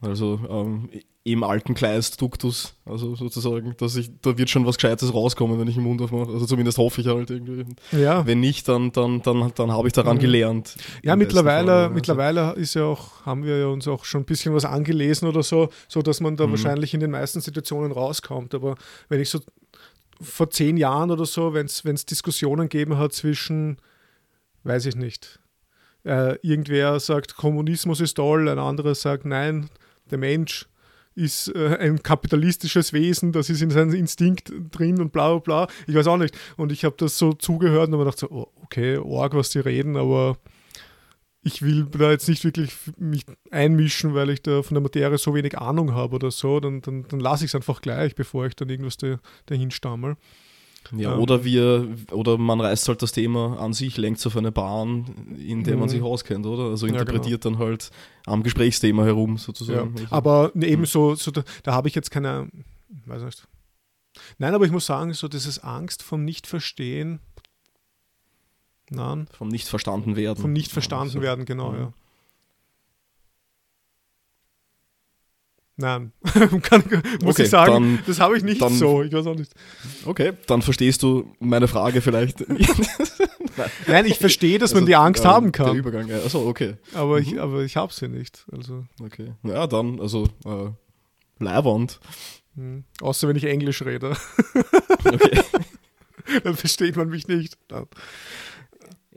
also ähm, im alten Kleist-Duktus, also sozusagen, dass ich, da wird schon was Gescheites rauskommen, wenn ich den Mund aufmache. Also zumindest hoffe ich halt irgendwie. Ja. Wenn nicht, dann, dann, dann, dann habe ich daran mhm. gelernt. Ja, mittlerweile, Fall, also. mittlerweile ist ja auch, haben wir ja uns auch schon ein bisschen was angelesen oder so, so dass man da mhm. wahrscheinlich in den meisten Situationen rauskommt. Aber wenn ich so vor zehn Jahren oder so, wenn es Diskussionen gegeben hat zwischen, weiß ich nicht, äh, irgendwer sagt, Kommunismus ist toll, ein anderer sagt, nein, der Mensch ist äh, ein kapitalistisches Wesen, das ist in seinem Instinkt drin und bla bla bla. Ich weiß auch nicht. Und ich habe das so zugehört und habe gedacht, so, oh, okay, arg, was die reden, aber ich will da jetzt nicht wirklich mich einmischen, weil ich da von der Materie so wenig Ahnung habe oder so, dann, dann, dann lasse ich es einfach gleich, bevor ich dann irgendwas da, dahin stammel. Ja, Ähm. oder wir, oder man reißt halt das Thema an sich, lenkt auf eine Bahn, in der man Mhm. sich auskennt, oder? Also Ja, genau. interpretiert dann halt am Gesprächsthema herum Ja, sozusagen. Also, aber eben so, so da, da habe ich jetzt keine, weiß nicht. Nein, aber ich muss sagen, so dieses Angst vom Nicht-Verstehen, nein, vom nicht verstanden werden. vom nicht verstanden Ja, so. werden, genau, ja. Nein, Kann, muss Okay, ich sagen, dann- das habe ich nicht dann- so, ich weiß auch nicht. Okay, dann verstehst du meine Frage vielleicht. Nein, ich verstehe, dass man Also, die Angst ähm, haben Der kann, Übergang, ja. Achso, okay. aber Mhm. ich, aber ich habe sie nicht. Also, okay. Ja, dann, also, äh, Leihwand. hm. außer wenn ich Englisch rede, Okay. dann versteht man mich nicht. Nein.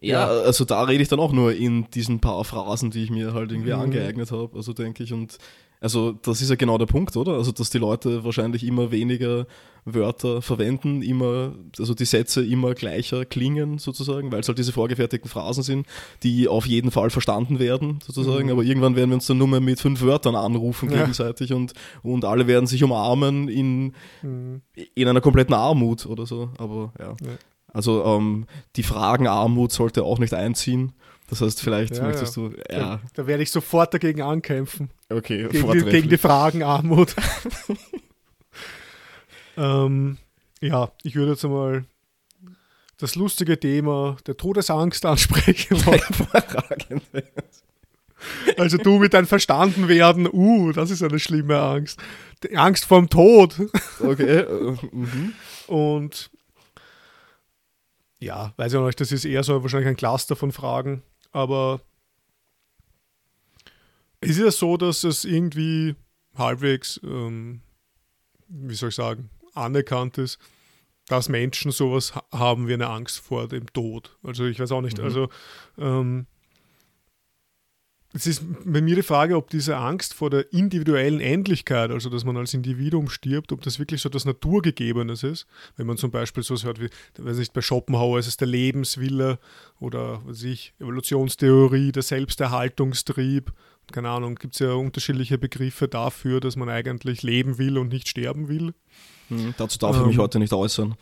Ja, also da rede ich dann auch nur in diesen paar Phrasen, die ich mir halt irgendwie Mhm. angeeignet habe, also denke ich. Und also das ist ja genau der Punkt, oder? Also dass die Leute wahrscheinlich immer weniger Wörter verwenden, immer, also die Sätze immer gleicher klingen sozusagen, weil es halt diese vorgefertigten Phrasen sind, die auf jeden Fall verstanden werden sozusagen, Mhm. aber irgendwann werden wir uns dann nur mehr mit fünf Wörtern anrufen Ja. gegenseitig und, und alle werden sich umarmen in, Hm. in einer kompletten Armut oder so, aber ja. Ja. Also ähm, die Fragenarmut sollte auch nicht einziehen. Das heißt, vielleicht Ja, möchtest ja. du. Da, Ja, da werde ich sofort dagegen ankämpfen. okay, Gegen die, gegen die Fragenarmut. ähm, ja, ich würde jetzt einmal das lustige Thema der Todesangst ansprechen. Hervorragend. Also du mit deinem verstanden werden, uh, das ist eine schlimme Angst. Die Angst vorm Tod. Okay. Äh, mhm. Und ja, weiß ich auch nicht, das ist eher so wahrscheinlich ein Cluster von Fragen, aber es ist ja so, dass es irgendwie halbwegs, ähm, wie soll ich sagen, anerkannt ist, dass Menschen sowas ha haben wie eine Angst vor dem Tod. Also ich weiß auch nicht, Mhm. also ähm, es ist bei mir die Frage, ob diese Angst vor der individuellen Endlichkeit, also dass man als Individuum stirbt, ob das wirklich so etwas Naturgegebenes ist. Wenn man zum Beispiel so hört wie, weiß nicht, bei Schopenhauer ist es der Lebenswille oder was weiß ich, Evolutionstheorie, der Selbsterhaltungstrieb. Keine Ahnung, gibt es ja unterschiedliche Begriffe dafür, dass man eigentlich leben will und nicht sterben will. Mhm. Dazu darf ich mich Ähm. heute nicht äußern.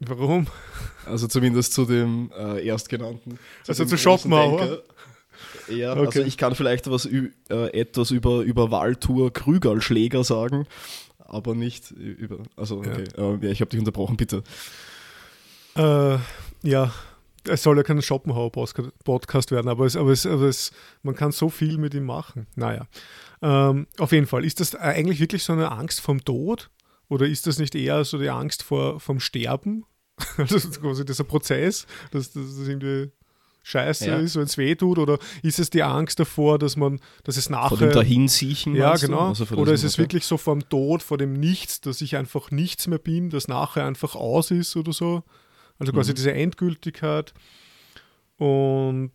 Warum? Also zumindest zu dem äh, Erstgenannten. Also dem zu Schopenhauer? Ja, Okay. also ich kann vielleicht was äh, etwas über, über Waltur Krügerlschläger sagen, aber nicht über. Also, Ja. okay. Äh, ja, ich habe dich unterbrochen, bitte. Äh, ja, es soll ja kein Schopenhauer-Podcast werden, aber, es, aber, es, aber es, man kann so viel mit ihm machen. Naja, ähm, auf jeden Fall. Ist das eigentlich wirklich so eine Angst vom Tod? Oder ist das nicht eher so die Angst vor, vom Sterben? Also quasi dieser Prozess, dass das irgendwie scheiße Ja. ist, wenn es weh tut? Oder ist es die Angst davor, dass man, dass es nachher... Vor dem Dahinsiechen. Ja, genau. Also Oder ist es okay. wirklich so vom Tod, vor dem Nichts, dass ich einfach nichts mehr bin, dass nachher einfach aus ist oder so? Also quasi Mhm. diese Endgültigkeit. Und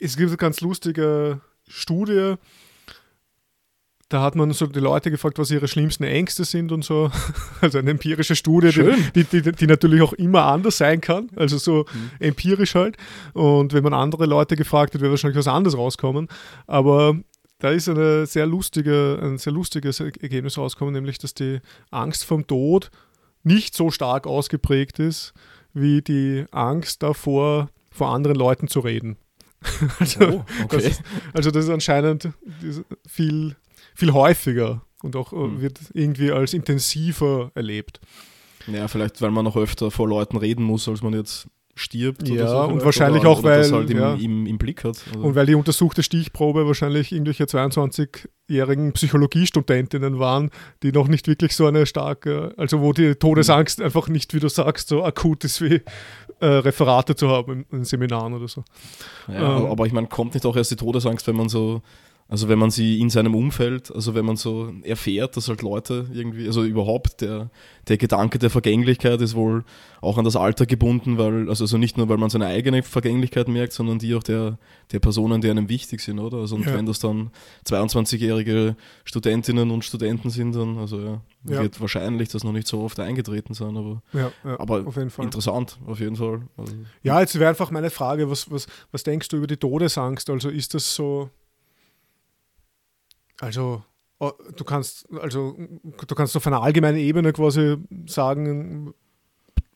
es gibt eine ganz lustige Studie. Da hat man so die Leute gefragt, was ihre schlimmsten Ängste sind und so. Also eine empirische Studie, die, die, die, die natürlich auch immer anders sein kann. Also so Mhm. empirisch halt. Und wenn man andere Leute gefragt hat, wäre wahrscheinlich was anderes rauskommen. Aber da ist eine sehr lustige, ein sehr lustiges Ergebnis rausgekommen, nämlich dass die Angst vom Tod nicht so stark ausgeprägt ist, wie die Angst davor, vor anderen Leuten zu reden. Also, Oh, das okay. ist, also das ist anscheinend viel, viel häufiger und auch äh, Hm. wird irgendwie als intensiver erlebt. Ja, vielleicht, weil man noch öfter vor Leuten reden muss, als man jetzt stirbt. Ja, oder so und wahrscheinlich oder, auch, oder das weil- halt im, ja. im, im Blick hat. Also, Und weil die untersuchte Stichprobe wahrscheinlich irgendwelche 22-jährigen Psychologiestudentinnen waren, die noch nicht wirklich so eine starke, also wo die Todesangst einfach nicht, wie du sagst, so akut ist wie äh, Referate zu haben in, in Seminaren oder so. ja, ähm, aber ich meine, kommt nicht auch erst die Todesangst, wenn man so Also wenn man sie in seinem Umfeld, also wenn man so erfährt, dass halt Leute irgendwie, also überhaupt der, der Gedanke der Vergänglichkeit ist wohl auch an das Alter gebunden, weil, also, also nicht nur, weil man seine eigene Vergänglichkeit merkt, sondern die auch der, der Personen, die einem wichtig sind, oder? Also und ja. wenn das dann 22-jährige Studentinnen und Studenten sind, dann, also ja, ja, wird wahrscheinlich das noch nicht so oft eingetreten sein, aber, ja, ja, aber auf interessant, auf jeden Fall. Also, ja, jetzt wäre einfach meine Frage, was, was, was denkst du über die Todesangst? Also ist das so also oh, du kannst, also du kannst auf einer allgemeinen Ebene quasi sagen,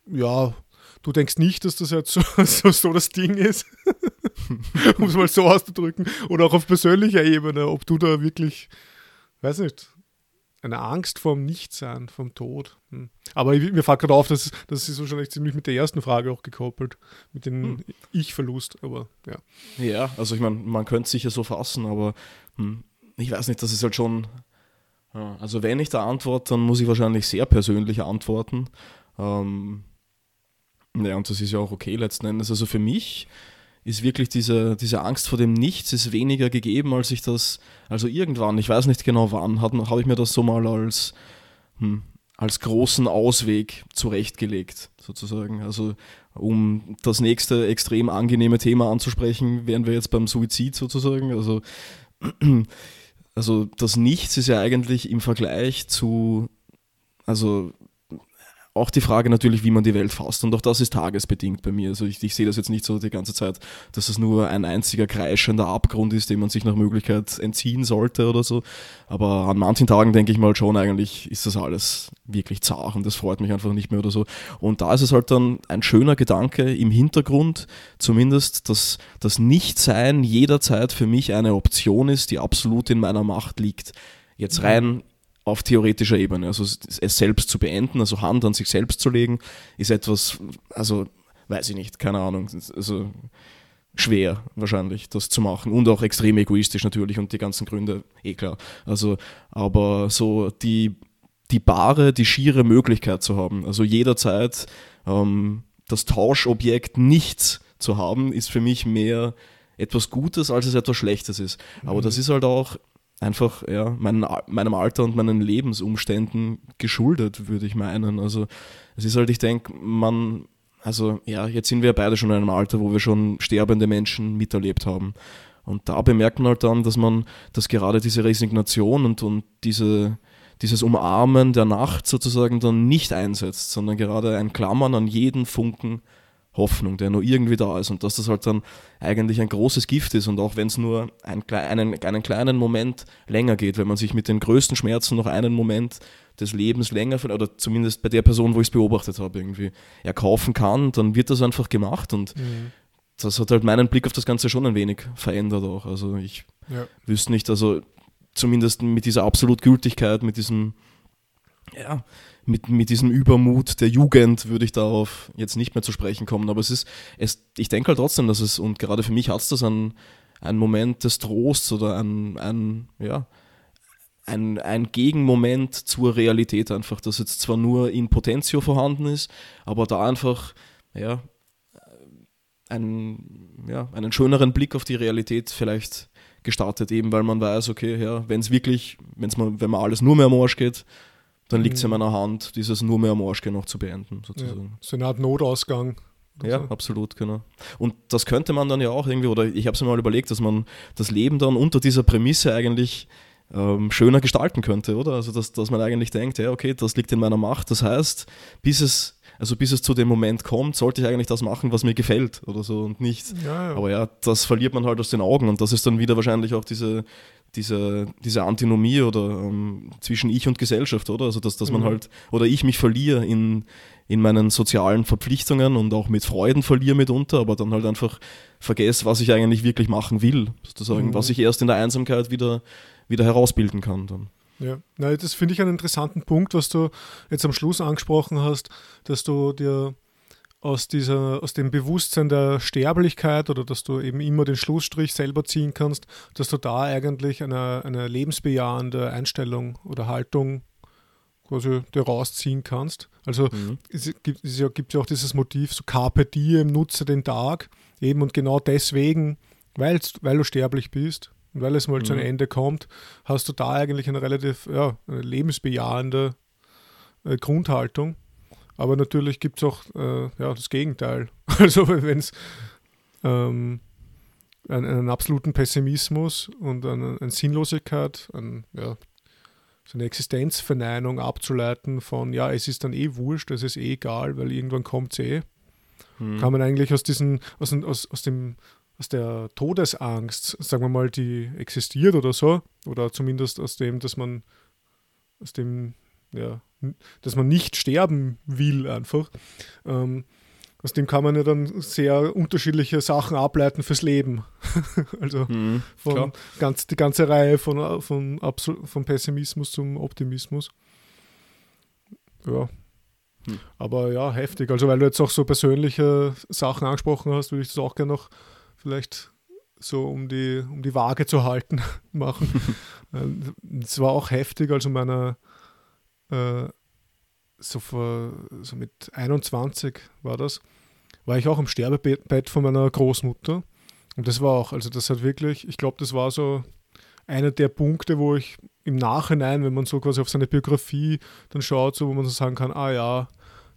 ja, du denkst nicht, dass das jetzt so, so, so das Ding ist, um es mal so auszudrücken, oder auch auf persönlicher Ebene, ob du da wirklich, weiß nicht, eine Angst vorm Nichtsein, vom Tod. Hm. Aber ich, mir fällt gerade auf, dass das ist wahrscheinlich ziemlich mit der ersten Frage auch gekoppelt, mit dem hm. Ich-Verlust. Aber ja. Ja, also ich meine, man könnte es sicher so fassen, aber hm, ich weiß nicht, das ist halt schon. Also wenn ich da antworte, dann muss ich wahrscheinlich sehr persönlich antworten. Ähm, ja, und das ist ja auch okay letzten Endes. Also für mich ist wirklich diese, diese Angst vor dem Nichts ist weniger gegeben, als ich das, also irgendwann, ich weiß nicht genau wann, habe ich mir das so mal als, hm, als großen Ausweg zurechtgelegt, sozusagen. Also um das nächste extrem angenehme Thema anzusprechen, wären wir jetzt beim Suizid sozusagen. Also also das Nichts ist ja eigentlich im Vergleich zu, also auch die Frage natürlich, wie man die Welt fasst. Und auch das ist tagesbedingt bei mir. Also ich, ich sehe das jetzt nicht so die ganze Zeit, dass es nur ein einziger kreischender Abgrund ist, dem man sich nach Möglichkeit entziehen sollte oder so. Aber an manchen Tagen denke ich mal schon, eigentlich ist das alles wirklich zart und das freut mich einfach nicht mehr oder so. Und da ist es halt dann ein schöner Gedanke im Hintergrund, zumindest, dass das Nichtsein jederzeit für mich eine Option ist, die absolut in meiner Macht liegt. Jetzt rein auf theoretischer Ebene. Also es selbst zu beenden, also Hand an sich selbst zu legen, ist etwas, also weiß ich nicht, keine Ahnung, also schwer wahrscheinlich, das zu machen und auch extrem egoistisch natürlich und die ganzen Gründe, eh klar. Also, aber so die, die bare, die schiere Möglichkeit zu haben, also jederzeit ähm, das Tauschobjekt nichts zu haben, ist für mich mehr etwas Gutes, als es etwas Schlechtes ist. Aber mhm. das ist halt auch einfach ja, meinen, meinem Alter und meinen Lebensumständen geschuldet, würde ich meinen. Also es ist halt, ich denke, man, also ja, jetzt sind wir beide schon in einem Alter, wo wir schon sterbende Menschen miterlebt haben. Und da bemerkt man halt dann, dass man, dass gerade diese Resignation und, und diese, dieses Umarmen der Nacht sozusagen dann nicht einsetzt, sondern gerade ein Klammern an jeden Funken Hoffnung, der nur irgendwie da ist und dass das halt dann eigentlich ein großes Gift ist und auch wenn es nur ein, einen, einen kleinen Moment länger geht, wenn man sich mit den größten Schmerzen noch einen Moment des Lebens länger, oder zumindest bei der Person, wo ich es beobachtet habe, irgendwie erkaufen kann, dann wird das einfach gemacht und mhm. das hat halt meinen Blick auf das Ganze schon ein wenig verändert auch. Also ich ja. wüsste nicht, also zumindest mit dieser Absolutgültigkeit, mit diesem, ja, mit, mit diesem Übermut der Jugend würde ich darauf jetzt nicht mehr zu sprechen kommen. Aber es ist, es, ich denke halt trotzdem, dass es, und gerade für mich hat es das ein, ein Moment des Trosts oder ein, ein, ja, ein, ein Gegenmoment zur Realität einfach, dass jetzt zwar nur in Potentio vorhanden ist, aber da einfach, ja, ein, ja, einen schöneren Blick auf die Realität vielleicht gestartet, eben weil man weiß, okay, ja, wenn es wirklich, wenn's mal, wenn man alles nur mehr am Arsch geht, dann liegt es in mhm. meiner Hand, dieses nur mehr am Arsch noch zu beenden, sozusagen. Ja, so eine Art Notausgang. Ja, so. absolut, genau. Und das könnte man dann ja auch irgendwie, oder ich habe es mir mal überlegt, dass man das Leben dann unter dieser Prämisse eigentlich ähm, schöner gestalten könnte, oder? Also, dass, dass man eigentlich denkt, ja, okay, das liegt in meiner Macht. Das heißt, bis es, also bis es zu dem Moment kommt, sollte ich eigentlich das machen, was mir gefällt oder so und nicht. Ja, ja. Aber ja, das verliert man halt aus den Augen und das ist dann wieder wahrscheinlich auch diese, diese, diese Antinomie oder ähm, zwischen ich und Gesellschaft, oder? Also dass, dass man mhm. halt, oder ich mich verliere in, in meinen sozialen Verpflichtungen und auch mit Freuden verliere mitunter, aber dann halt einfach vergesse, was ich eigentlich wirklich machen will, sozusagen, mhm. was ich erst in der Einsamkeit wieder, wieder herausbilden kann dann. Ja, Na, das finde ich einen interessanten Punkt, was du jetzt am Schluss angesprochen hast, dass du dir aus, dieser, aus dem Bewusstsein der Sterblichkeit oder dass du eben immer den Schlussstrich selber ziehen kannst, dass du da eigentlich eine, eine lebensbejahende Einstellung oder Haltung quasi dir rausziehen kannst. Also mhm. es, gibt, es gibt ja auch dieses Motiv, so Carpe Diem, nutze den Tag, eben und genau deswegen, weil du sterblich bist, Und weil es mal zu einem Mhm. Ende kommt, hast du da eigentlich eine relativ ja, eine lebensbejahende äh, Grundhaltung. Aber natürlich gibt es auch äh, ja, das Gegenteil. Also wenn es ähm, einen, einen absoluten Pessimismus und eine, eine Sinnlosigkeit, ein, ja, so eine Existenzverneinung abzuleiten von, ja, es ist dann eh wurscht, es ist eh egal, weil irgendwann kommt es eh, Hm. kann man eigentlich aus diesen, aus, aus, aus dem aus der Todesangst, sagen wir mal, die existiert oder so, oder zumindest aus dem, dass man aus dem, ja, dass man nicht sterben will einfach, ähm, aus dem kann man ja dann sehr unterschiedliche Sachen ableiten fürs Leben. also Hm, von ganz, die ganze Reihe von, von, Absol von Pessimismus zum Optimismus. Ja. Hm. Aber ja, heftig. Also, weil du jetzt auch so persönliche Sachen angesprochen hast, würde ich das auch gerne noch vielleicht so um die, um die Waage zu halten machen. Es war auch heftig, also meiner äh, so vor so mit 21 war das, war ich auch im Sterbebett von meiner Großmutter. Und das war auch, also das hat wirklich, ich glaube, das war so einer der Punkte, wo ich im Nachhinein, wenn man so quasi auf seine Biografie dann schaut, so wo man so sagen kann, ah ja,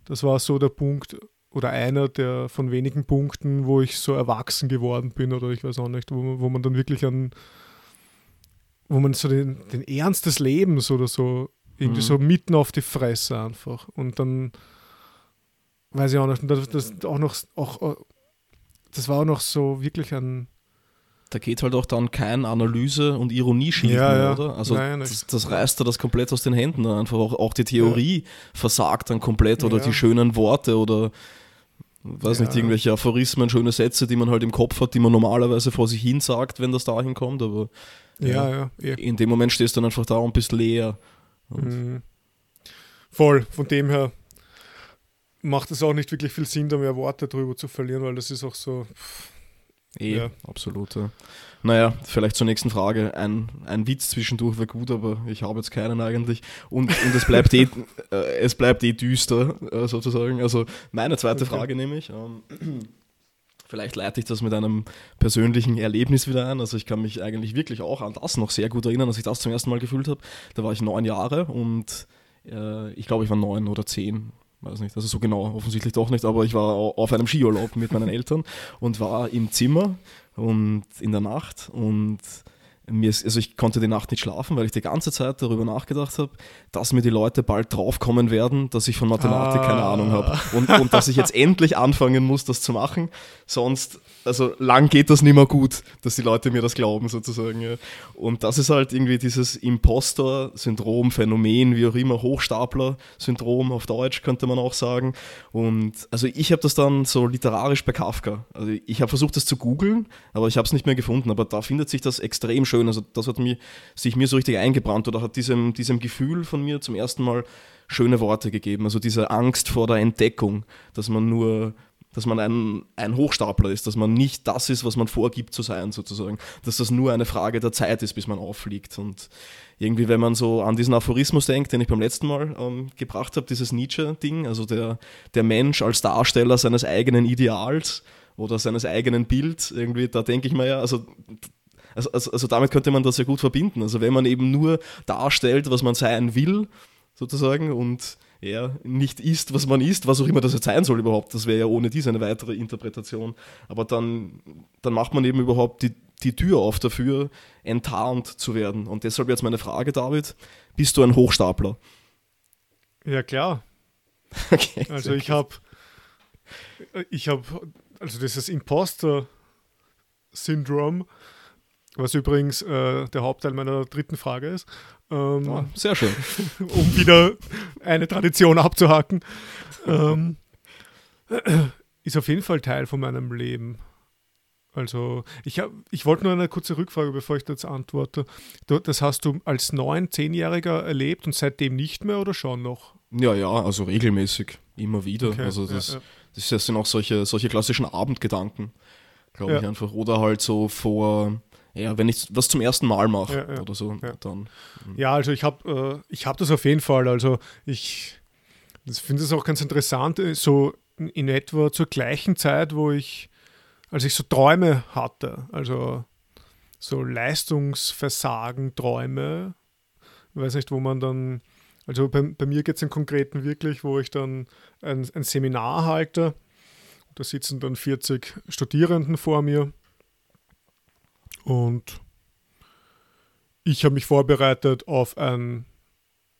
das war so der Punkt oder einer der von wenigen Punkten, wo ich so erwachsen geworden bin oder ich weiß auch nicht, wo man, wo man dann wirklich an, wo man so den, den Ernst des Lebens oder so irgendwie Mhm. so mitten auf die Fresse einfach und dann weiß ich auch nicht, und das, das auch noch auch das war auch noch so wirklich ein Da geht halt auch dann kein Analyse- und Ironie-Schild Ja, mehr, ja. oder? Also Nein, das, das reißt er das komplett aus den Händen. dann Einfach auch, auch die Theorie versagt dann komplett oder Ja. die schönen Worte oder weiß Ja. nicht, irgendwelche Aphorismen, schöne Sätze, die man halt im Kopf hat, die man normalerweise vor sich hin sagt, wenn das dahin kommt, aber ja, ja, eh. in dem Moment stehst du dann einfach da und bist leer. Mhm. Voll, von dem her macht es auch nicht wirklich viel Sinn, da mehr Worte drüber zu verlieren, weil das ist auch so. Eh, Ja. absolut. Ja. Naja, vielleicht zur nächsten Frage. Ein, ein Witz zwischendurch wäre gut, aber ich habe jetzt keinen eigentlich. Und, und es, bleibt eh, äh, es bleibt eh düster, äh, sozusagen. Also meine zweite Okay. Frage nämlich. Ähm, vielleicht leite ich das mit einem persönlichen Erlebnis wieder ein. Also ich kann mich eigentlich wirklich auch an das noch sehr gut erinnern, als ich das zum ersten Mal gefühlt habe. Da war ich neun Jahre und äh, ich glaube, ich war neun oder zehn. Weiß nicht, also so genau, offensichtlich doch nicht, aber ich war au- auf einem Skiurlaub mit meinen Eltern und war im Zimmer und in der Nacht und mir ist, also ich konnte die Nacht nicht schlafen, weil ich die ganze Zeit darüber nachgedacht habe, dass mir die Leute bald draufkommen werden, dass ich von Mathematik keine Ah. Ahnung habe und, und dass ich jetzt endlich anfangen muss, das zu machen. Sonst, also lang geht das nicht mehr gut, dass die Leute mir das glauben sozusagen. Ja. Und das ist halt irgendwie dieses Impostor-Syndrom, Phänomen, wie auch immer, Hochstapler-Syndrom auf Deutsch könnte man auch sagen. Und also ich habe das dann so literarisch bei Kafka. Also ich habe versucht, das zu googeln, aber ich habe es nicht mehr gefunden. Aber da findet sich das extrem schön. Also das hat mir, sich mir so richtig eingebrannt oder hat diesem, diesem Gefühl von mir zum ersten Mal schöne Worte gegeben. Also diese Angst vor der Entdeckung, dass man nur dass man ein, ein Hochstapler ist, dass man nicht das ist, was man vorgibt zu sein, sozusagen. Dass das nur eine Frage der Zeit ist, bis man auffliegt. Und irgendwie, wenn man so an diesen Aphorismus denkt, den ich beim letzten Mal ähm, gebracht habe, dieses Nietzsche-Ding, also der, der Mensch als Darsteller seines eigenen Ideals oder seines eigenen Bilds, irgendwie, da denke ich mir ja, also also, also, also damit könnte man das ja gut verbinden. Also wenn man eben nur darstellt, was man sein will, sozusagen, und ja, nicht ist, was man ist, was auch immer das jetzt sein soll überhaupt, das wäre ja ohne dies eine weitere Interpretation. Aber dann, dann macht man eben überhaupt die, die Tür auf dafür, enttarnt zu werden. Und deshalb jetzt meine Frage, David, bist du ein Hochstapler? Ja, klar. Okay, Also ich habe, ich habe, also dieses Imposter-Syndrom, was übrigens äh, der Hauptteil meiner dritten Frage ist, ähm, Ah, sehr schön. um wieder eine Tradition abzuhaken, ähm, ist auf jeden Fall Teil von meinem Leben. Also, ich, hab, ich wollte nur eine kurze Rückfrage, bevor ich das antworte. Du, das hast du als neun-, zehnjähriger erlebt und seitdem nicht mehr oder schon noch? Ja, ja, also regelmäßig, immer wieder. Okay, also ja, das, ja. das sind auch solche, solche klassischen Abendgedanken, glaube Ja. ich einfach. Oder halt so vor, ja, wenn ich was zum ersten Mal mache Ja, ja, oder so, ja. dann. Ja, also ich habe äh, ich hab das auf jeden Fall. Also ich finde es auch ganz interessant, äh, so in- in etwa zur gleichen Zeit, wo ich, als ich so Träume hatte, also so Leistungsversagen träume. Ich weiß nicht, wo man dann, also bei, bei mir geht es im Konkreten wirklich, wo ich dann ein, ein Seminar halte. Da sitzen dann 40 Studierenden vor mir und ich habe mich vorbereitet auf ein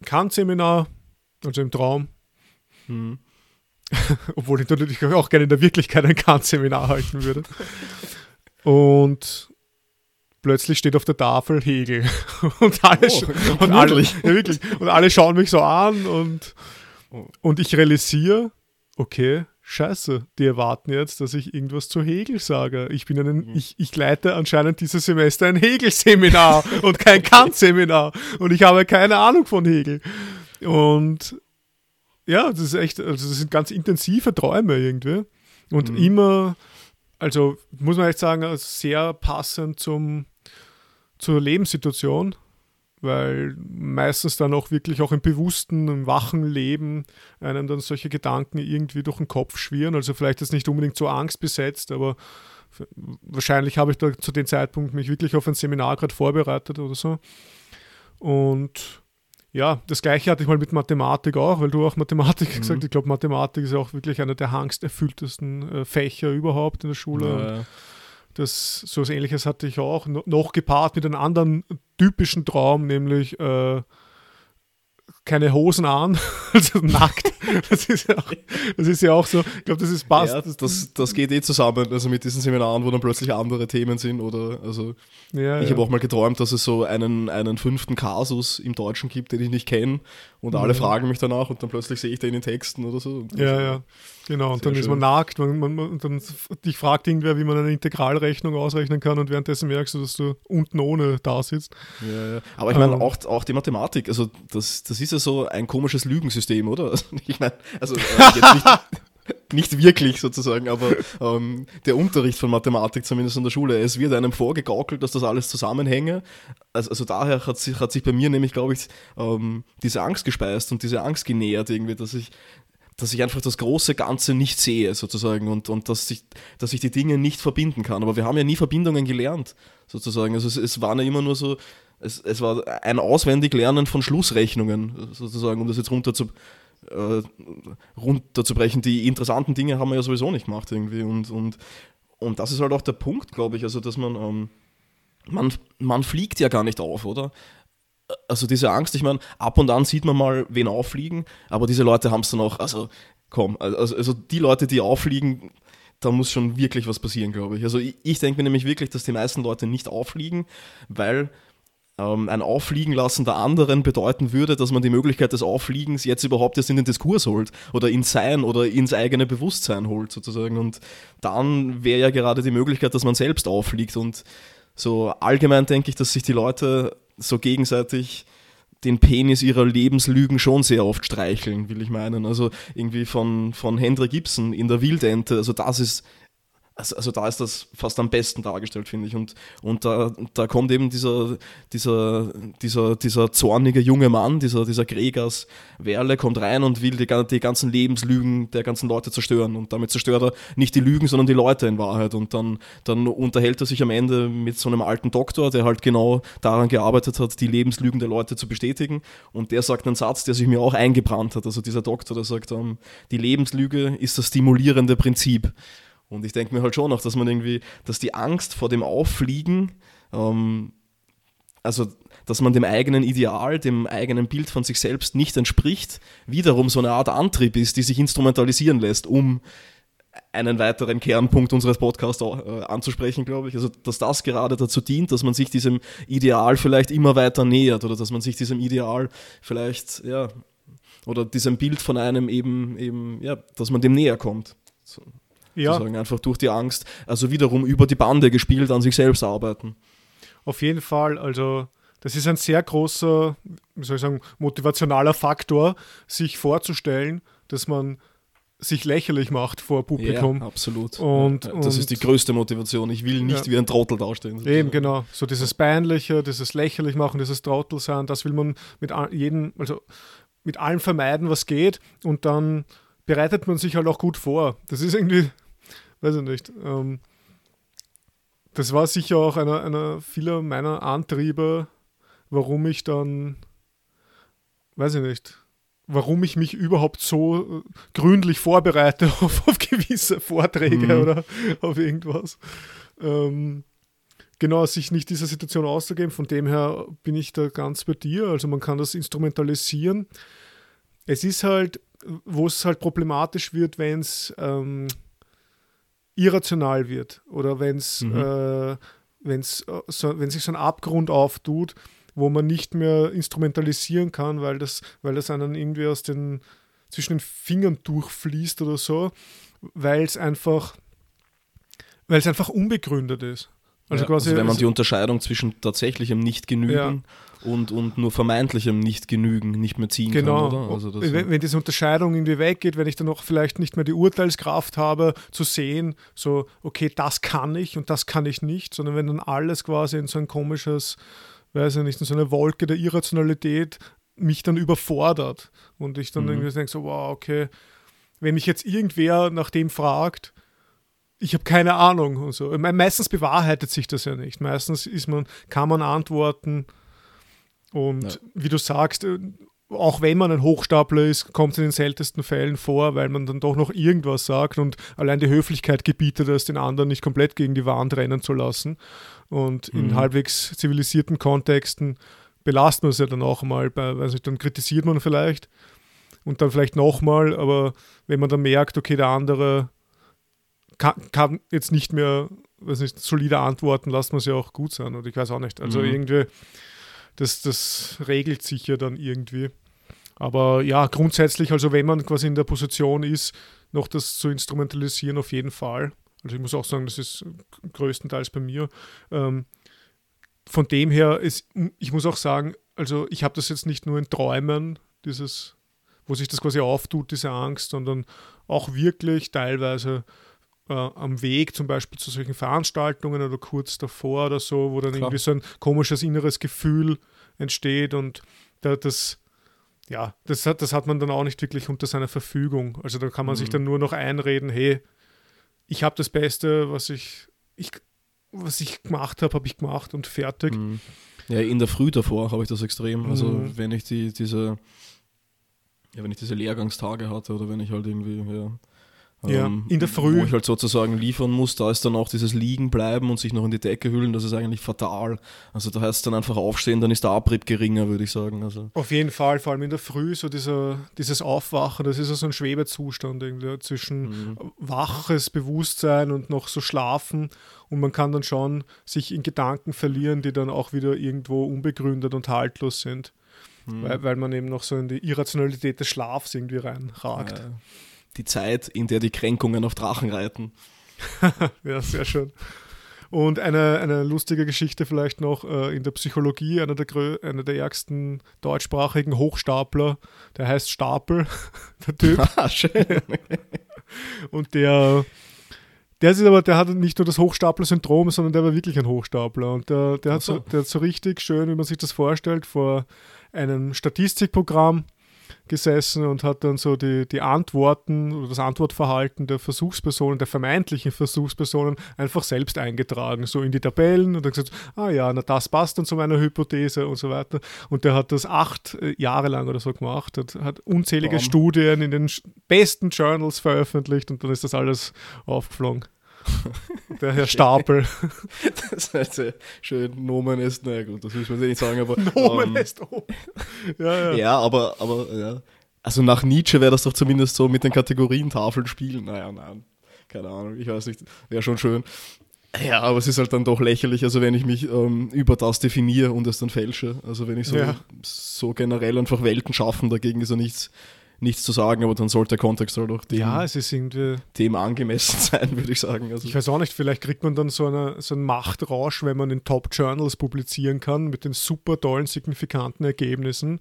Kant-Seminar, also im Traum. Hm. Obwohl ich natürlich auch gerne in der Wirklichkeit ein Kant-Seminar halten würde. Und plötzlich steht auf der Tafel Hegel. Und alle, oh, und alle, ja, wirklich, und alle schauen mich so an und, oh. und ich realisiere, okay, scheiße, die erwarten jetzt, dass ich irgendwas zu Hegel sage. Ich bin einen, mhm. ich, ich leite anscheinend dieses Semester ein Hegel-Seminar und kein Kant-Seminar. Und ich habe keine Ahnung von Hegel. Und ja, das ist echt, also das sind ganz intensive Träume irgendwie. Und mhm. immer, also muss man echt sagen, sehr passend zum, zur Lebenssituation weil meistens dann auch wirklich auch im bewussten, im wachen Leben einem dann solche Gedanken irgendwie durch den Kopf schwirren. Also vielleicht ist nicht unbedingt so angstbesetzt, aber wahrscheinlich habe ich da zu dem Zeitpunkt mich wirklich auf ein Seminar gerade vorbereitet oder so. Und ja, das gleiche hatte ich mal mit Mathematik auch, weil du auch Mathematik mhm. gesagt Ich glaube, Mathematik ist auch wirklich einer der angsterfülltesten äh, Fächer überhaupt in der Schule. Ja, das, so etwas ähnliches hatte ich auch, noch gepaart mit einem anderen typischen Traum, nämlich äh, keine Hosen an, also nackt. Das ist, ja auch, das ist ja auch so, ich glaube, das ist passt. Ja, das, das geht eh zusammen, also mit diesen Seminaren, wo dann plötzlich andere Themen sind oder, also ja, ich ja. habe auch mal geträumt, dass es so einen, einen fünften Kasus im Deutschen gibt, den ich nicht kenne und alle fragen mich danach und dann plötzlich sehe ich den in den Texten oder so. Ja, ja. Genau, und dann schön. ist man nackt, man, man, man, dann dich fragt irgendwer, wie man eine Integralrechnung ausrechnen kann und währenddessen merkst du, dass du unten ohne da sitzt. Ja, ja. Aber ich meine, ähm, auch, auch die Mathematik, also das, das ist ja so ein komisches Lügensystem, oder? Also ich meine, also äh, jetzt nicht, nicht wirklich sozusagen, aber ähm, der Unterricht von Mathematik, zumindest in der Schule, es wird einem vorgegaukelt, dass das alles zusammenhänge. Also, also daher hat sich, hat sich bei mir nämlich, glaube ich, ähm, diese Angst gespeist und diese Angst genähert irgendwie, dass ich dass ich einfach das große Ganze nicht sehe, sozusagen, und, und dass, ich, dass ich die Dinge nicht verbinden kann. Aber wir haben ja nie Verbindungen gelernt, sozusagen. Also es, es waren ja immer nur so, es, es war ein Auswendiglernen von Schlussrechnungen, sozusagen, um das jetzt runter zu, äh, runterzubrechen. Die interessanten Dinge haben wir ja sowieso nicht gemacht irgendwie. Und, und, und das ist halt auch der Punkt, glaube ich, also dass man, ähm, man, man fliegt ja gar nicht auf, oder? also diese Angst, ich meine, ab und an sieht man mal wen auffliegen, aber diese Leute haben es dann auch, also komm, also, also die Leute, die auffliegen, da muss schon wirklich was passieren, glaube ich. Also ich, ich denke mir nämlich wirklich, dass die meisten Leute nicht auffliegen, weil ähm, ein Auffliegen lassen der anderen bedeuten würde, dass man die Möglichkeit des Auffliegens jetzt überhaupt erst in den Diskurs holt oder ins Sein oder ins eigene Bewusstsein holt sozusagen. Und dann wäre ja gerade die Möglichkeit, dass man selbst auffliegt. Und so allgemein denke ich, dass sich die Leute so gegenseitig den Penis ihrer Lebenslügen schon sehr oft streicheln, will ich meinen. Also irgendwie von, von Hendrik Gibson in der Wildente, also das ist also, also da ist das fast am besten dargestellt, finde ich. Und, und da, da kommt eben dieser, dieser, dieser, dieser zornige junge Mann, dieser, dieser Gregers Werle, kommt rein und will die, die ganzen Lebenslügen der ganzen Leute zerstören. Und damit zerstört er nicht die Lügen, sondern die Leute in Wahrheit. Und dann, dann unterhält er sich am Ende mit so einem alten Doktor, der halt genau daran gearbeitet hat, die Lebenslügen der Leute zu bestätigen. Und der sagt einen Satz, der sich mir auch eingebrannt hat. Also dieser Doktor, der sagt, um, die Lebenslüge ist das stimulierende Prinzip. Und ich denke mir halt schon noch, dass man irgendwie, dass die Angst vor dem Auffliegen, ähm, also dass man dem eigenen Ideal, dem eigenen Bild von sich selbst nicht entspricht, wiederum so eine Art Antrieb ist, die sich instrumentalisieren lässt, um einen weiteren Kernpunkt unseres Podcasts äh, anzusprechen, glaube ich. Also, dass das gerade dazu dient, dass man sich diesem Ideal vielleicht immer weiter nähert oder dass man sich diesem Ideal vielleicht, ja, oder diesem Bild von einem eben, eben, ja, dass man dem näher kommt. So ja. sozusagen einfach durch die Angst, also wiederum über die Bande gespielt, an sich selbst arbeiten. Auf jeden Fall, also das ist ein sehr großer, wie soll ich sagen, motivationaler Faktor, sich vorzustellen, dass man sich lächerlich macht vor Publikum. Ja, absolut. Und, ja, das und, ist die größte Motivation. Ich will nicht ja. wie ein Trottel dastehen. Eben, genau. So dieses Peinliche, dieses lächerlich machen, dieses Trottel sein, das will man mit jedem, also mit allem vermeiden, was geht. Und dann bereitet man sich halt auch gut vor. Das ist irgendwie weiß ich nicht. Ähm, das war sicher auch einer, einer vieler meiner Antriebe, warum ich dann, weiß ich nicht, warum ich mich überhaupt so äh, gründlich vorbereite auf, auf gewisse Vorträge mhm. oder auf irgendwas. Ähm, genau, sich nicht dieser Situation auszugeben. Von dem her bin ich da ganz bei dir. Also man kann das instrumentalisieren. Es ist halt, wo es halt problematisch wird, wenn es ähm, irrational wird oder wenn es mhm. äh, wenn's, äh, so, wenn sich so ein Abgrund auftut, wo man nicht mehr instrumentalisieren kann, weil das, weil das einen irgendwie aus den zwischen den Fingern durchfließt oder so, weil es einfach, weil es einfach unbegründet ist. Also, ja, quasi, also wenn man die Unterscheidung zwischen tatsächlichem Nicht-Genügen ja. und, und nur vermeintlichem Nicht-Genügen nicht mehr ziehen genau. kann. Genau. Also wenn, wenn diese Unterscheidung irgendwie weggeht, wenn ich dann auch vielleicht nicht mehr die Urteilskraft habe, zu sehen, so, okay, das kann ich und das kann ich nicht, sondern wenn dann alles quasi in so ein komisches, weiß ich nicht, in so eine Wolke der Irrationalität mich dann überfordert und ich dann mhm. irgendwie denke so, wow, okay, wenn mich jetzt irgendwer nach dem fragt, ich habe keine Ahnung und so. Meistens bewahrheitet sich das ja nicht. Meistens ist man, kann man antworten und ja. wie du sagst, äh, auch wenn man ein Hochstapler ist, kommt es in den seltensten Fällen vor, weil man dann doch noch irgendwas sagt und allein die Höflichkeit gebietet es, den anderen nicht komplett gegen die Wand rennen zu lassen. Und mhm. in halbwegs zivilisierten Kontexten belastet man es ja dann auch mal, bei, weiß nicht, dann kritisiert man vielleicht und dann vielleicht nochmal, aber wenn man dann merkt, okay, der andere kann, kann jetzt nicht mehr, weiß nicht, solide antworten, lasst man es ja auch gut sein. Und ich weiß auch nicht. Also mhm. irgendwie, das, das regelt sich ja dann irgendwie. Aber ja, grundsätzlich, also wenn man quasi in der Position ist, noch das zu instrumentalisieren, auf jeden Fall. Also ich muss auch sagen, das ist größtenteils bei mir. Ähm, von dem her, ist, ich muss auch sagen, also ich habe das jetzt nicht nur in Träumen, dieses, wo sich das quasi auftut, diese Angst, sondern auch wirklich teilweise äh, am Weg zum Beispiel zu solchen Veranstaltungen oder kurz davor oder so, wo dann Klar. irgendwie so ein komisches inneres Gefühl entsteht und da, das, ja, das hat, das hat man dann auch nicht wirklich unter seiner Verfügung. Also da kann man mhm. sich dann nur noch einreden, hey, ich habe das Beste, was ich, ich, was ich gemacht habe, habe ich gemacht und fertig. Mhm. Ja, in der Früh davor habe ich das extrem. Also mhm. wenn ich die, diese, ja, wenn ich diese Lehrgangstage hatte oder wenn ich halt irgendwie, ja, ja, ähm, in der Früh. Wo ich halt sozusagen liefern muss, da ist dann auch dieses Liegen bleiben und sich noch in die Decke hüllen, das ist eigentlich fatal. Also da heißt es dann einfach aufstehen, dann ist der Abrieb geringer, würde ich sagen. Also. Auf jeden Fall, vor allem in der Früh, so dieser, dieses Aufwachen, das ist so ein Schwebezustand irgendwie zwischen mhm. waches Bewusstsein und noch so schlafen und man kann dann schon sich in Gedanken verlieren, die dann auch wieder irgendwo unbegründet und haltlos sind. Mhm. Weil, weil man eben noch so in die Irrationalität des Schlafs irgendwie reinragt. Ja die Zeit, in der die Kränkungen auf Drachen reiten. ja, sehr schön. Und eine, eine lustige Geschichte vielleicht noch äh, in der Psychologie, einer der, einer der ärgsten deutschsprachigen Hochstapler, der heißt Stapel, der Typ. Ah, schön. Und der, der ist aber, der hat nicht nur das Hochstapler-Syndrom, sondern der war wirklich ein Hochstapler. Und der, der, hat so, der hat so richtig schön, wie man sich das vorstellt, vor einem Statistikprogramm gesessen und hat dann so die, die Antworten oder das Antwortverhalten der Versuchspersonen, der vermeintlichen Versuchspersonen einfach selbst eingetragen, so in die Tabellen und dann gesagt, ah ja, na das passt dann zu meiner Hypothese und so weiter. Und der hat das acht äh, Jahre lang oder so gemacht, hat, hat unzählige Bam. Studien in den besten Journals veröffentlicht und dann ist das alles aufgeflogen. Der Herr Stapel. das heißt, ja, schön, Nomen ist, naja gut, das müssen wir nicht sagen, aber. Nomen ähm, ist oh. ja, ja. ja, aber, aber ja. Also nach Nietzsche wäre das doch zumindest so mit den Kategorientafeln spielen. Naja, nein. Keine Ahnung, ich weiß nicht. Wäre schon schön. Ja, aber es ist halt dann doch lächerlich, also wenn ich mich ähm, über das definiere und es dann fälsche. Also wenn ich so, ja. so generell einfach Welten schaffen, dagegen ist ja nichts nichts zu sagen, aber dann sollte der Kontext halt auch dem, ja, es ist irgendwie dem angemessen sein, würde ich sagen. Also ich weiß auch nicht, vielleicht kriegt man dann so, eine, so einen Machtrausch, wenn man in Top-Journals publizieren kann mit den super tollen, signifikanten Ergebnissen.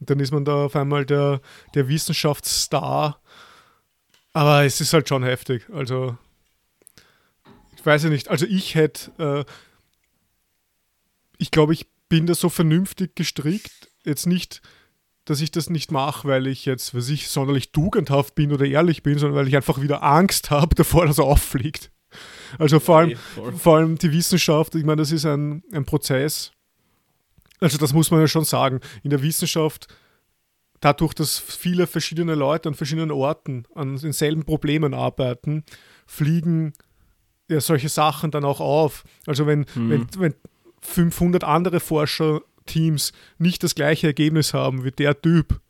Und dann ist man da auf einmal der, der Wissenschaftsstar. Aber es ist halt schon heftig. Also, ich weiß ja nicht. Also, ich hätte, äh, ich glaube, ich bin da so vernünftig gestrickt. Jetzt nicht dass ich das nicht mache, weil ich jetzt, was ich sonderlich tugendhaft bin oder ehrlich bin, sondern weil ich einfach wieder Angst habe davor, dass er auffliegt. Also vor allem, vor allem die Wissenschaft, ich meine, das ist ein, ein Prozess. Also das muss man ja schon sagen. In der Wissenschaft, dadurch, dass viele verschiedene Leute an verschiedenen Orten an denselben Problemen arbeiten, fliegen ja solche Sachen dann auch auf. Also wenn, mhm. wenn, wenn 500 andere Forscherteams nicht das gleiche Ergebnis haben wie der Typ,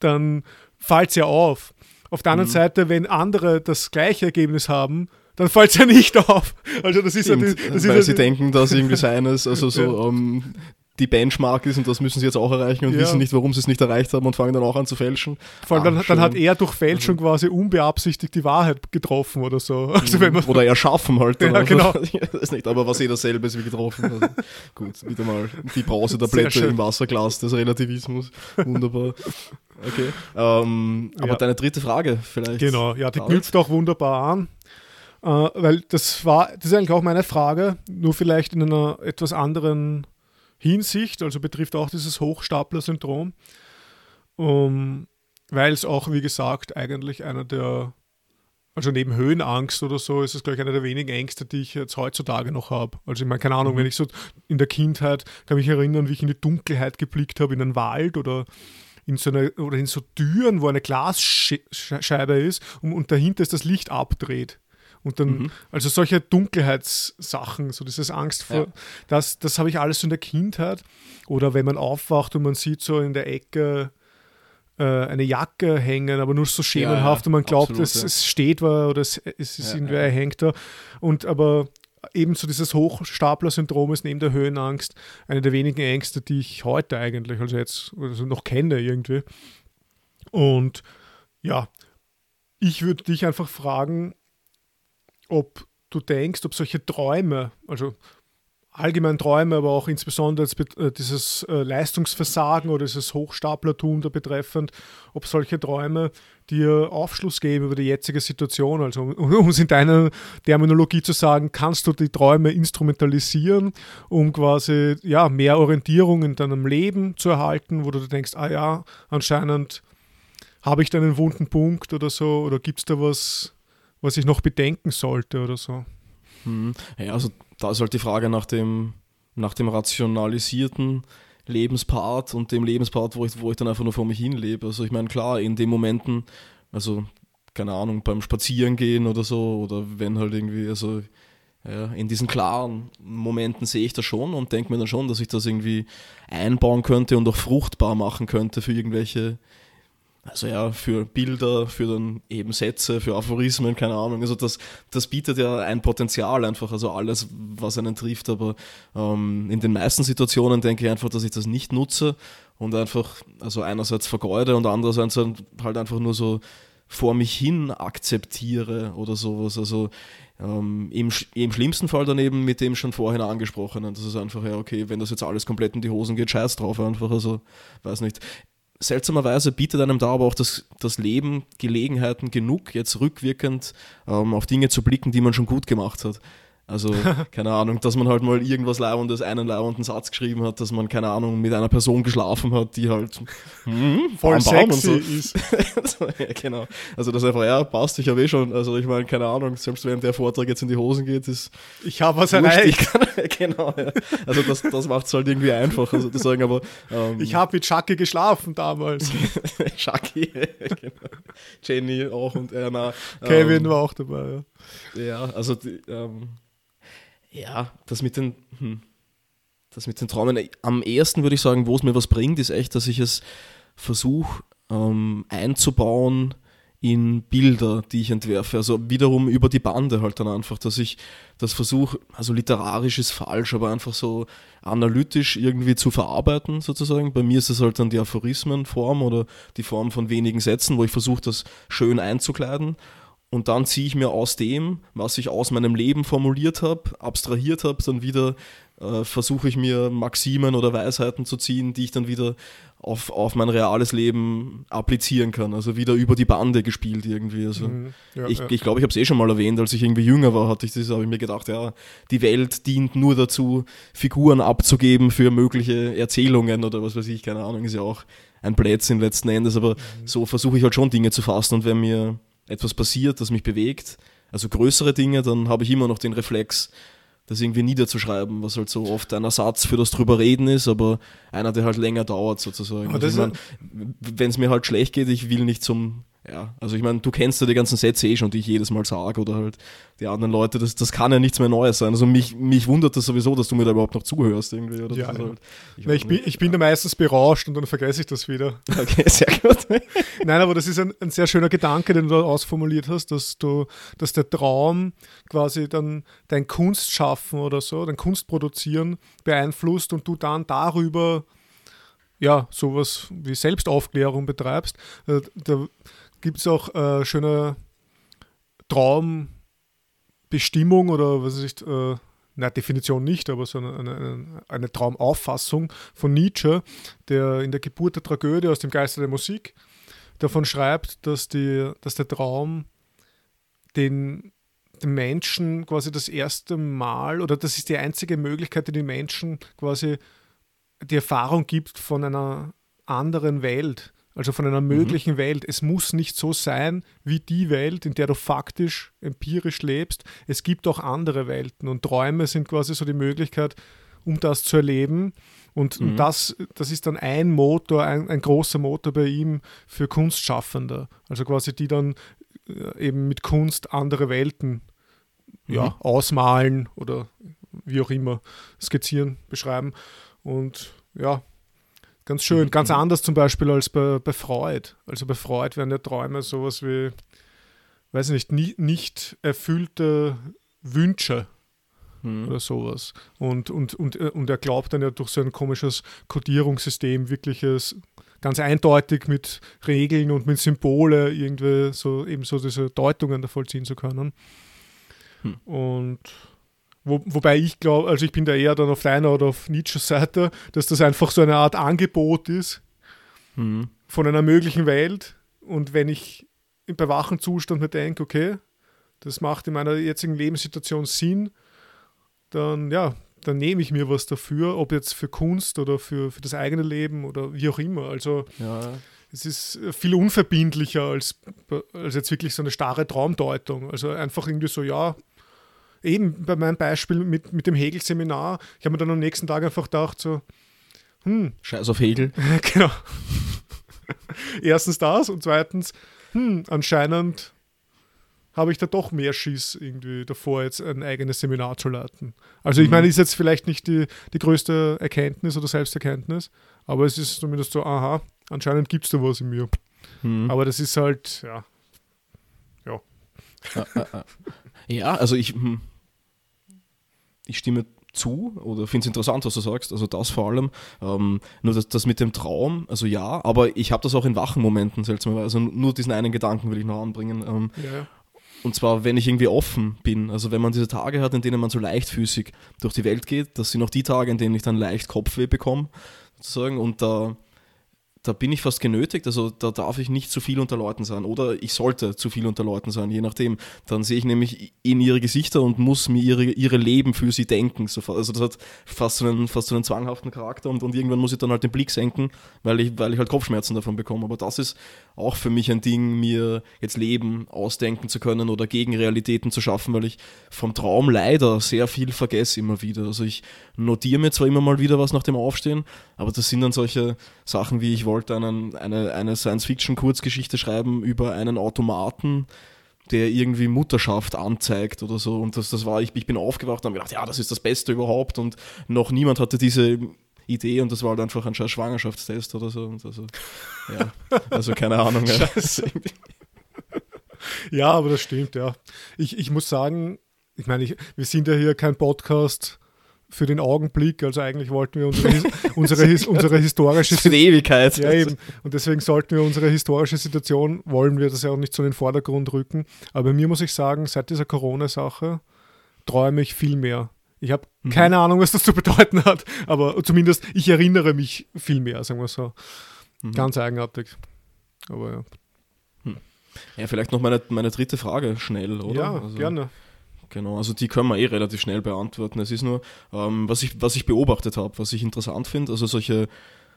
dann fällt es ja auf. Auf der anderen mhm. Seite, wenn andere das gleiche Ergebnis haben, dann fällt es ja nicht auf. Also das ist Stimmt, ja, das Weil ist sie ja denken, dass irgendwie seines, also so ja. um, ähm, die Benchmark ist und das müssen sie jetzt auch erreichen und ja. wissen nicht, warum sie es nicht erreicht haben und fangen dann auch an zu fälschen. Vor allem, dann, dann, hat er durch Fälschung also. quasi unbeabsichtigt die Wahrheit getroffen oder so. Also wenn man oder erschaffen halt. Ja, genau. das nicht, aber was eh dasselbe ist wie getroffen. Also, gut, wieder mal die Brausetablette im Wasserglas des Relativismus. Wunderbar. Okay. Ähm, aber ja. deine dritte Frage vielleicht. Genau, ja, die knüpft auch wunderbar an. Äh, weil das war, das ist eigentlich auch meine Frage, nur vielleicht in einer etwas anderen Hinsicht, also betrifft auch dieses Hochstapler-Syndrom, um, weil es auch, wie gesagt, eigentlich einer der, also neben Höhenangst oder so, ist es, glaube ich, einer der wenigen Ängste, die ich jetzt heutzutage noch habe. Also ich meine, keine Ahnung, mhm. wenn ich so in der Kindheit, kann mich erinnern, wie ich in die Dunkelheit geblickt habe, in einen Wald oder in so eine, oder in so Türen, wo eine Glasscheibe ist und, und dahinter ist das Licht abdreht. Und dann, mhm. also solche Dunkelheitssachen, so dieses Angst vor, ja. das, das habe ich alles so in der Kindheit. Oder wenn man aufwacht und man sieht so in der Ecke äh, eine Jacke hängen, aber nur so schemenhaft ja, ja, und man glaubt, absolut, es, es, steht war oder es, es ist irgendwer hängt da. Und aber ebenso dieses Hochstapler-Syndrom ist neben der Höhenangst eine der wenigen Ängste, die ich heute eigentlich, also jetzt also noch kenne irgendwie. Und ja, ich würde dich einfach fragen, ob du denkst, ob solche Träume, also allgemein Träume, aber auch insbesondere äh, dieses äh, Leistungsversagen oder dieses Hochstaplertum da betreffend, ob solche Träume dir Aufschluss geben über die jetzige Situation. Also um es in deiner Terminologie zu sagen, kannst du die Träume instrumentalisieren, um quasi ja, mehr Orientierung in deinem Leben zu erhalten, wo du denkst, ah ja, anscheinend habe ich da einen wunden Punkt oder so, oder gibt es da was, was ich noch bedenken sollte oder so. Hm. Ja, also da ist halt die Frage nach dem, nach dem rationalisierten Lebenspart und dem Lebenspart, wo ich, wo ich dann einfach nur vor mich hin lebe. Also ich meine, klar, in den Momenten, also keine Ahnung, beim Spazierengehen oder so, oder wenn halt irgendwie, also ja, in diesen klaren Momenten sehe ich das schon und denke mir dann schon, dass ich das irgendwie einbauen könnte und auch fruchtbar machen könnte für irgendwelche also ja, für Bilder, für dann eben Sätze, für Aphorismen, keine Ahnung. Also das, das bietet ja ein Potenzial einfach, also alles, was einen trifft. Aber ähm, in den meisten Situationen denke ich einfach, dass ich das nicht nutze und einfach, also einerseits vergeude und andererseits halt einfach nur so vor mich hin akzeptiere oder sowas. Also ähm, im, im schlimmsten Fall daneben mit dem schon vorhin angesprochenen. Das ist einfach, ja, okay, wenn das jetzt alles komplett in die Hosen geht, scheiß drauf einfach. Also, weiß nicht seltsamerweise bietet einem da aber auch das, das Leben Gelegenheiten genug, jetzt rückwirkend ähm, auf Dinge zu blicken, die man schon gut gemacht hat. Also, keine Ahnung, dass man halt mal irgendwas Leibendes, einen leibenden Satz geschrieben hat, dass man, keine Ahnung, mit einer Person geschlafen hat, die halt hm, voll sexy so. ist. so, ja, genau. Also, das einfach, ja, passt, ich habe eh schon, also ich meine, keine Ahnung, selbst wenn der Vortrag jetzt in die Hosen geht, ist. Ich habe was erreicht. genau, ja. Also, das, das macht es halt irgendwie einfach, also zu sagen, aber. Ähm, ich habe mit Chucky geschlafen damals. Chucky, genau. Jenny auch und Erna. Kevin ähm, war auch dabei, ja. Ja, also, die, ähm, ja, das mit den, hm, das mit den Träumen, am ehesten würde ich sagen, wo es mir was bringt, ist echt, dass ich es versuche ähm, einzubauen in Bilder, die ich entwerfe. Also wiederum über die Bande halt dann einfach, dass ich das versuche, also literarisch ist falsch, aber einfach so analytisch irgendwie zu verarbeiten sozusagen. Bei mir ist es halt dann die Aphorismenform oder die Form von wenigen Sätzen, wo ich versuche, das schön einzukleiden und dann ziehe ich mir aus dem, was ich aus meinem Leben formuliert habe, abstrahiert habe, dann wieder äh, versuche ich mir Maximen oder Weisheiten zu ziehen, die ich dann wieder auf, auf mein reales Leben applizieren kann. Also wieder über die Bande gespielt irgendwie. Also mhm, ja, ich glaube, ja. ich, glaub, ich habe es eh schon mal erwähnt, als ich irgendwie jünger war, hatte ich das, habe ich mir gedacht, ja, die Welt dient nur dazu, Figuren abzugeben für mögliche Erzählungen oder was weiß ich, keine Ahnung, ist ja auch ein Blödsinn letzten Endes, aber mhm. so versuche ich halt schon Dinge zu fassen und wenn mir etwas passiert, das mich bewegt, also größere Dinge, dann habe ich immer noch den Reflex, das irgendwie niederzuschreiben, was halt so oft ein Ersatz für das drüber reden ist, aber einer, der halt länger dauert sozusagen. Also ich mein, wenn es mir halt schlecht geht, ich will nicht zum ja, also ich meine, du kennst ja die ganzen Sätze eh schon, die ich jedes Mal sage oder halt die anderen Leute, das, das kann ja nichts mehr Neues sein. Also mich, mich wundert das sowieso, dass du mir da überhaupt noch zuhörst irgendwie. Oder ja, ja. Halt, ich, Na, ich, bin, ich bin da meistens berauscht und dann vergesse ich das wieder. Okay, sehr gut. Nein, aber das ist ein, ein sehr schöner Gedanke, den du da ausformuliert hast, dass du, dass der Traum quasi dann dein Kunstschaffen oder so, dein Kunstproduzieren beeinflusst und du dann darüber ja, sowas wie Selbstaufklärung betreibst. Äh, da gibt es auch äh, schöne Traumbestimmung oder was ist, äh, na, Definition nicht, aber so eine, eine, eine, Traumauffassung von Nietzsche, der in der Geburt der Tragödie aus dem Geiste der Musik davon schreibt, dass, die, dass der Traum den, den Menschen quasi das erste Mal oder das ist die einzige Möglichkeit, die den Menschen quasi die Erfahrung gibt von einer anderen Welt also von einer mhm. möglichen mhm. Welt. Es muss nicht so sein wie die Welt, in der du faktisch, empirisch lebst. Es gibt auch andere Welten und Träume sind quasi so die Möglichkeit, um das zu erleben. Und, mhm. das, das ist dann ein Motor, ein, ein großer Motor bei ihm für Kunstschaffende. Also quasi die dann äh, eben mit Kunst andere Welten mhm. ja, ausmalen oder wie auch immer skizzieren, beschreiben. Und ja, Ganz schön, ganz mhm. anders zum Beispiel als bei, bei Freud. Also bei Freud werden ja Träume sowas wie, weiß nicht, nie, nicht erfüllte Wünsche mhm. oder sowas. Und, und, und, äh, und er glaubt dann ja durch so ein komisches Kodierungssystem wirkliches, ganz eindeutig mit Regeln und mit Symbole irgendwie so eben so diese Deutungen da vollziehen zu können. Mhm. Und wo, wobei ich glaube, also ich bin da eher dann auf deiner oder auf Nietzsches Seite, dass das einfach so eine Art Angebot ist mhm. von einer möglichen Welt. Und wenn ich bei wachem Zustand mir denke, okay, das macht in meiner jetzigen Lebenssituation Sinn, dann ja, dann nehme ich mir was dafür, ob jetzt für Kunst oder für, für das eigene Leben oder wie auch immer. Also ja. es ist viel unverbindlicher als, als jetzt wirklich so eine starre Traumdeutung. Also einfach irgendwie so, ja, eben bei meinem Beispiel mit, mit dem Hegel-Seminar, ich habe mir dann am nächsten Tag einfach gedacht, so, hm. Scheiß auf Hegel. genau. Erstens das und zweitens, hm, anscheinend habe ich da doch mehr Schiss irgendwie davor, jetzt ein eigenes Seminar zu leiten. Also ich mhm. meine, ist jetzt vielleicht nicht die, die größte Erkenntnis oder Selbsterkenntnis, aber es ist zumindest so, aha, anscheinend gibt es da was in mir. Mhm. Aber das ist halt, ja. Ja. Ja, also ich, hm, ich stimme zu oder finde es interessant, was du sagst, also das vor allem. Ähm, nur das, das mit dem Traum, also ja, aber ich habe das auch in wachen Momenten seltsamerweise. Also nur diesen einen Gedanken will ich noch anbringen. Ähm, ja. Und zwar, wenn ich irgendwie offen bin, also wenn man diese Tage hat, in denen man so leichtfüßig durch die Welt geht, das sind auch die Tage, in denen ich dann leicht Kopfweh bekomme, sozusagen, und da da bin ich fast genötigt, also da darf ich nicht zu viel unter Leuten sein oder ich sollte zu viel unter Leuten sein, je nachdem. Dann sehe ich nämlich in ihre Gesichter und muss mir ihre, ihre Leben für sie denken. Also das hat fast so einen, fast so einen zwanghaften Charakter und, und irgendwann muss ich dann halt den Blick senken, weil ich, weil ich halt Kopfschmerzen davon bekomme. Aber das ist auch für mich ein Ding, mir jetzt Leben ausdenken zu können oder Gegenrealitäten zu schaffen, weil ich vom Traum leider sehr viel vergesse immer wieder. Also ich notiere mir zwar immer mal wieder was nach dem Aufstehen, aber das sind dann solche Sachen wie ich wollte einen, eine, eine Science-Fiction-Kurzgeschichte schreiben über einen Automaten, der irgendwie Mutterschaft anzeigt oder so. Und das, das war, ich, ich bin aufgewacht und habe gedacht, ja, das ist das Beste überhaupt. Und noch niemand hatte diese Idee und das war halt einfach ein Schwangerschaftstest oder so. Und also, ja, also keine Ahnung. ja, aber das stimmt, ja. Ich, ich muss sagen, ich meine, ich, wir sind ja hier kein Podcast für den Augenblick. Also eigentlich wollten wir unsere, unsere, unsere historische für die Ewigkeit. Ja, eben. Und deswegen sollten wir unsere historische Situation, wollen wir das ja auch nicht so in den Vordergrund rücken. Aber mir muss ich sagen, seit dieser Corona-Sache träume ich viel mehr. Ich habe mhm. keine Ahnung, was das zu bedeuten hat, aber zumindest ich erinnere mich viel mehr, sagen wir so. Mhm. Ganz eigenartig. Aber ja. Hm. Ja, vielleicht noch meine, meine dritte Frage schnell, oder? Ja, also, gerne. Genau, also die können wir eh relativ schnell beantworten. Es ist nur, ähm, was, ich, was ich beobachtet habe, was ich interessant finde, also solche,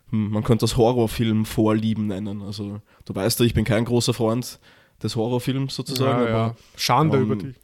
hm, man könnte das Horrorfilm-Vorlieben nennen. Also du weißt ja, ich bin kein großer Freund des Horrorfilms sozusagen. Ja, ja. Schande ähm, über dich.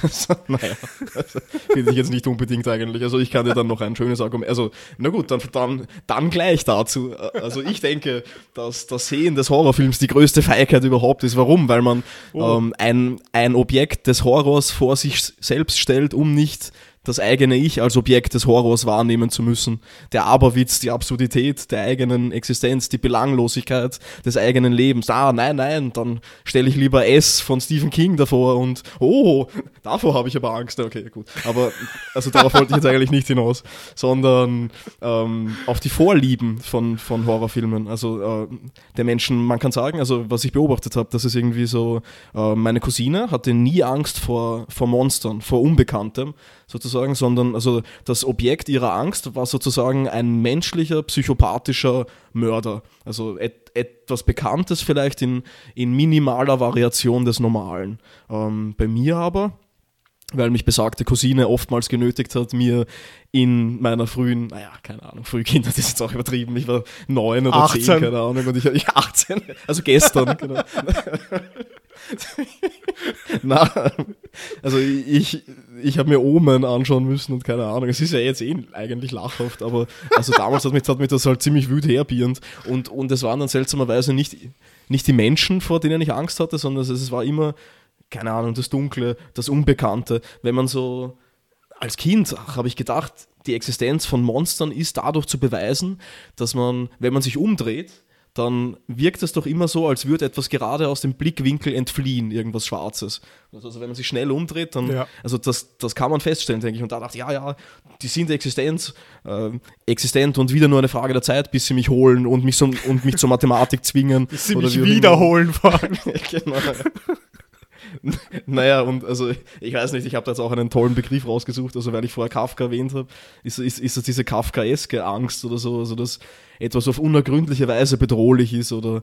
Naja, also, finde ich jetzt nicht unbedingt eigentlich. Also ich kann dir dann noch ein schönes Argument. Also, na gut, dann, dann, dann gleich dazu. Also ich denke, dass das Sehen des Horrorfilms die größte Feigheit überhaupt ist. Warum? Weil man oh. ähm, ein, ein Objekt des Horrors vor sich selbst stellt, um nicht das eigene Ich als Objekt des Horrors wahrnehmen zu müssen. Der Aberwitz, die Absurdität der eigenen Existenz, die Belanglosigkeit des eigenen Lebens. Ah, nein, nein, dann stelle ich lieber S von Stephen King davor und oh, davor habe ich aber Angst. Okay, gut. Aber also darauf wollte ich jetzt eigentlich nicht hinaus, sondern ähm, auf die Vorlieben von, von Horrorfilmen. Also äh, der Menschen, man kann sagen, also was ich beobachtet habe, das ist irgendwie so, äh, meine Cousine hatte nie Angst vor, vor Monstern, vor Unbekanntem sozusagen, sondern also das Objekt ihrer Angst war sozusagen ein menschlicher, psychopathischer Mörder. Also et, etwas Bekanntes vielleicht in, in minimaler Variation des Normalen. Ähm, bei mir aber weil mich besagte Cousine oftmals genötigt hat, mir in meiner frühen, naja, keine Ahnung, Frühkinder, das ist jetzt auch übertrieben, ich war neun oder 18. zehn, keine Ahnung, und ich, ich 18, also gestern, genau. Na, also ich, ich habe mir Omen anschauen müssen und keine Ahnung. Es ist ja jetzt eh eigentlich lachhaft, aber also damals hat mich, hat mich das halt ziemlich wüt herbierend und, und es waren dann seltsamerweise nicht, nicht die Menschen, vor denen ich Angst hatte, sondern es, es war immer, keine Ahnung, das Dunkle, das Unbekannte. Wenn man so als Kind habe ich gedacht, die Existenz von Monstern ist dadurch zu beweisen, dass man, wenn man sich umdreht, dann wirkt es doch immer so, als würde etwas gerade aus dem Blickwinkel entfliehen, irgendwas Schwarzes. Also wenn man sich schnell umdreht, dann, ja. also das, das kann man feststellen, denke ich. Und da dachte ich, ja, ja, die sind Existenz, äh, existent und wieder nur eine Frage der Zeit, bis sie mich holen und mich, so, und mich zur Mathematik zwingen. Bis sie mich wiederholen wollen. genau. naja, und also ich weiß nicht, ich habe da jetzt auch einen tollen Begriff rausgesucht, also weil ich vorher Kafka erwähnt habe, ist, ist, ist das diese kafkaeske Angst oder so, also dass etwas auf unergründliche Weise bedrohlich ist oder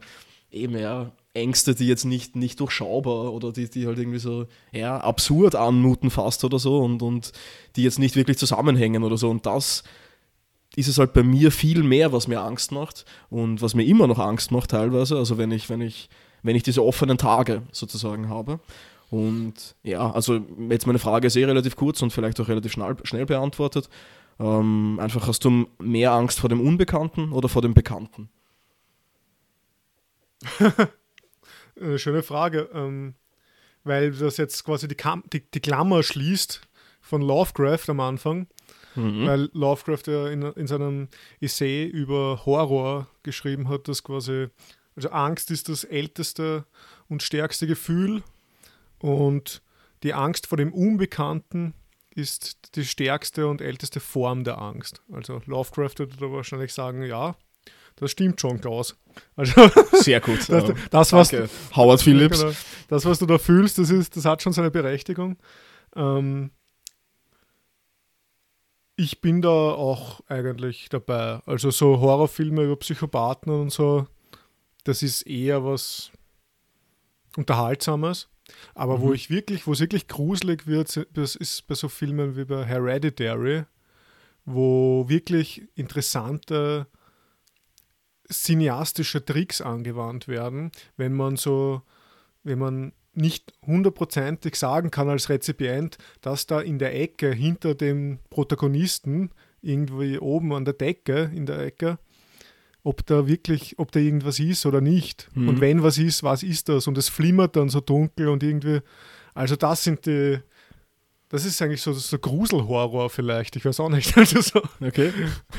eben ja Ängste, die jetzt nicht, nicht durchschaubar oder die, die halt irgendwie so ja, absurd anmuten fast oder so und, und die jetzt nicht wirklich zusammenhängen oder so. Und das ist es halt bei mir viel mehr, was mir Angst macht und was mir immer noch Angst macht teilweise, also wenn ich, wenn ich wenn ich diese offenen Tage sozusagen habe. Und ja, also jetzt meine Frage ist eh relativ kurz und vielleicht auch relativ schnell, schnell beantwortet. Ähm, einfach hast du mehr Angst vor dem Unbekannten oder vor dem Bekannten? Schöne Frage, ähm, weil das jetzt quasi die, Kam die, die Klammer schließt von Lovecraft am Anfang. Mhm. Weil Lovecraft ja in, in seinem Essay über Horror geschrieben hat, dass quasi also Angst ist das älteste und stärkste Gefühl und die Angst vor dem Unbekannten ist die stärkste und älteste Form der Angst. Also Lovecraft würde da wahrscheinlich sagen, ja, das stimmt schon, Klaus. Also, Sehr gut. das, das, was, Howard Phillips. Genau, das, was du da fühlst, das, ist, das hat schon seine Berechtigung. Ähm, ich bin da auch eigentlich dabei. Also so Horrorfilme über Psychopathen und so, das ist eher was Unterhaltsames. Aber mhm. wo ich wirklich, wo es wirklich gruselig wird, das ist bei so Filmen wie bei Hereditary, wo wirklich interessante cineastische Tricks angewandt werden, wenn man so, wenn man nicht hundertprozentig sagen kann als Rezipient, dass da in der Ecke hinter dem Protagonisten, irgendwie oben an der Decke, in der Ecke, ob da wirklich, ob da irgendwas ist oder nicht. Mhm. Und wenn was ist, was ist das? Und es flimmert dann so dunkel und irgendwie, also das sind die, das ist eigentlich so, so Gruselhorror vielleicht, ich weiß auch nicht. Also so, okay.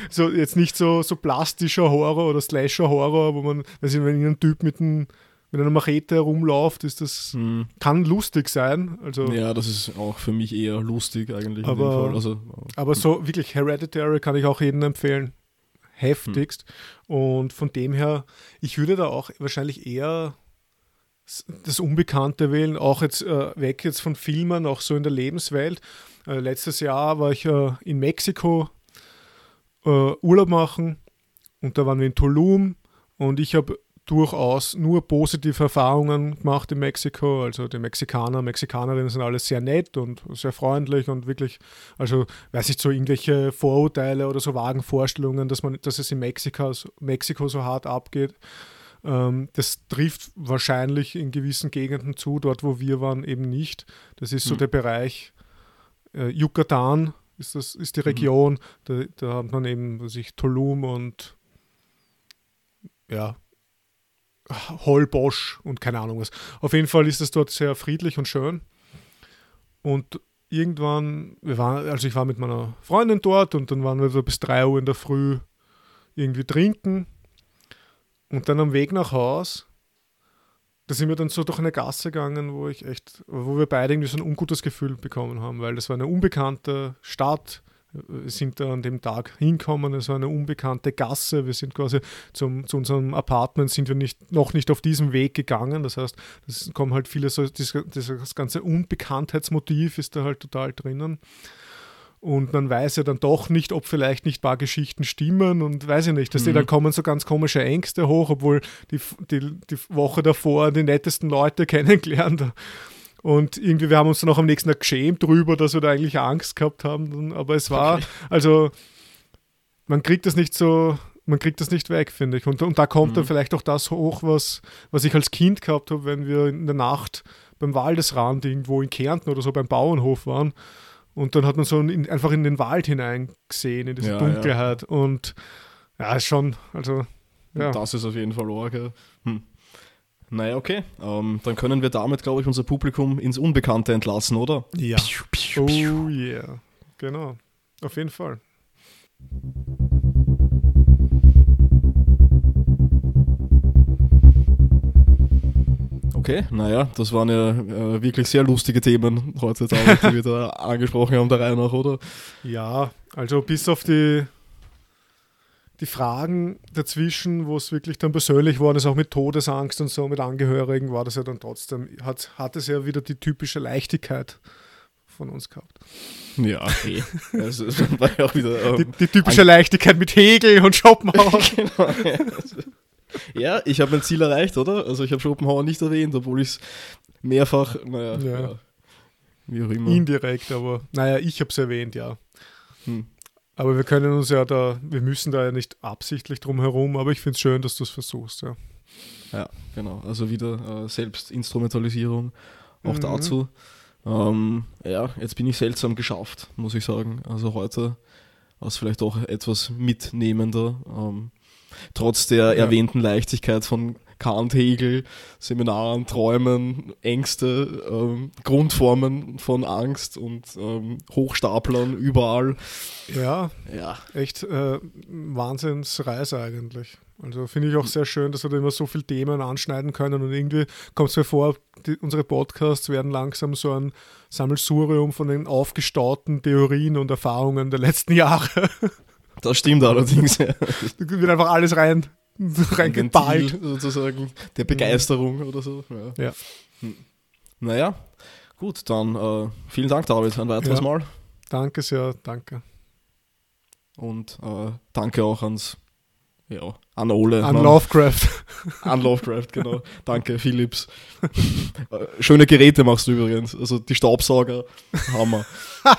so jetzt nicht so, so plastischer Horror oder Slasher-Horror, wo man, also wenn ein Typ mit, ein, mit einer Machete herumläuft, ist das, hm. kann lustig sein. Also, ja, das ist auch für mich eher lustig eigentlich. Aber, also, aber so wirklich Hereditary kann ich auch jedem empfehlen heftigst. Hm. Und von dem her, ich würde da auch wahrscheinlich eher das Unbekannte wählen, auch jetzt äh, weg jetzt von Filmen, auch so in der Lebenswelt. Äh, letztes Jahr war ich äh, in Mexiko äh, Urlaub machen und da waren wir in Tulum und ich habe durchaus nur positive Erfahrungen gemacht in Mexiko. Also die Mexikaner, Mexikanerinnen sind alles sehr nett und sehr freundlich und wirklich, also weiß ich so irgendwelche Vorurteile oder so vagen Vorstellungen, dass man, dass es in Mexiko, Mexiko so hart abgeht. Ähm, das trifft wahrscheinlich in gewissen Gegenden zu, dort wo wir waren eben nicht. Das ist so Mhm. der Bereich äh, Yucatan ist, das, ist Mhm. die Region. Da, da hat man eben sich Tulum und ja, Holbosch und keine Ahnung was. Auf jeden Fall ist es dort sehr friedlich und schön. Und irgendwann, wir waren, also ich war mit meiner Freundin dort und dann waren wir so bis 3 Uhr in der Früh irgendwie trinken. Und dann am Weg nach Haus, da sind wir dann so durch eine Gasse gegangen, wo ich echt, wo wir beide irgendwie so ein ungutes Gefühl bekommen haben, weil das war eine unbekannte Stadt. Wir sind da an dem Tag hinkommen, war eine unbekannte Gasse. Wir sind quasi zum, zu unserem Apartment sind wir nicht, noch nicht auf diesem Weg gegangen. Das heißt, es kommen halt viele so, dieses, dieses ganze Unbekanntheitsmotiv ist da halt total drinnen. Und man weiß ja dann doch nicht, ob vielleicht nicht ein paar Geschichten stimmen und weiß ich nicht. Dass die Mhm. dann kommen so ganz komische Ängste hoch, obwohl die, die, die Woche davor die nettesten Leute kennengelernt. Und irgendwie, wir haben uns dann auch am nächsten Tag geschämt drüber, dass wir da eigentlich Angst gehabt haben. Aber es war, Okay. also, man kriegt das nicht so, man kriegt das nicht weg, finde ich. Und, und da kommt dann Mhm. vielleicht auch das hoch, was, was ich als Kind gehabt habe, wenn wir in der Nacht beim Waldesrand irgendwo in Kärnten oder so beim Bauernhof waren. Und dann hat man so in, einfach in den Wald hineingesehen, in diese Ja, Dunkelheit. Und ja, ist schon, also, ja. Das ist auf jeden Fall arg. Ja. Naja, okay. Ähm, dann können wir damit, glaube ich, unser Publikum ins Unbekannte entlassen, oder? Ja. Piu, piu, piu. Oh yeah. Genau. Auf jeden Fall. Okay, naja, das waren ja äh, wirklich sehr lustige Themen heutzutage, die wir da angesprochen haben, der Reihe nach, oder? Ja, also bis auf die, die Fragen dazwischen, wo es wirklich dann persönlich worden ist, auch mit Todesangst und so, mit Angehörigen, war das ja dann trotzdem, hat, hat es ja wieder die typische Leichtigkeit von uns gehabt. Ja, okay. Also, war ja auch wieder. Die, Ähm, die typische Leichtigkeit mit Hegel und Schopenhauer. genau, ja. ja, ich habe mein Ziel erreicht, oder? Also ich habe Schopenhauer nicht erwähnt, obwohl ich es mehrfach, naja, Ja. ja. wie auch immer. Indirekt, aber naja, ich habe es erwähnt, ja. Hm. Aber wir können uns ja da, wir müssen da ja nicht absichtlich drum herum, aber ich finde es schön, dass du es versuchst, ja. Ja, genau. Also wieder äh, Selbstinstrumentalisierung auch Mhm. dazu. Ähm, ja, jetzt bin ich seltsam geschafft, muss ich sagen. Also heute war es vielleicht auch etwas mitnehmender. Ähm, trotz der Ja. erwähnten Leichtigkeit von Kant, Hegel, Seminaren, Träumen, Ängste, ähm, Grundformen von Angst und ähm, Hochstaplern überall. Ja, Ja, echt äh, Wahnsinnsreise eigentlich. Also finde ich auch sehr schön, dass wir da immer so viele Themen anschneiden können und irgendwie kommt es mir vor, die, unsere Podcasts werden langsam so ein Sammelsurium von den aufgestauten Theorien und Erfahrungen der letzten Jahre. das stimmt allerdings. Ja. da wird einfach alles rein, Ein reingeballt. Sozusagen der Begeisterung oder so. Ja. Ja. Hm. Naja, gut, dann äh, vielen Dank, David, ein weiteres Ja. Mal. Danke sehr, danke. Und äh, danke auch ans, ja, an Ole. An Mann. Lovecraft. An Lovecraft, genau. Danke, Philips. Äh, Schöne Geräte machst du übrigens. Also die Staubsauger, Hammer.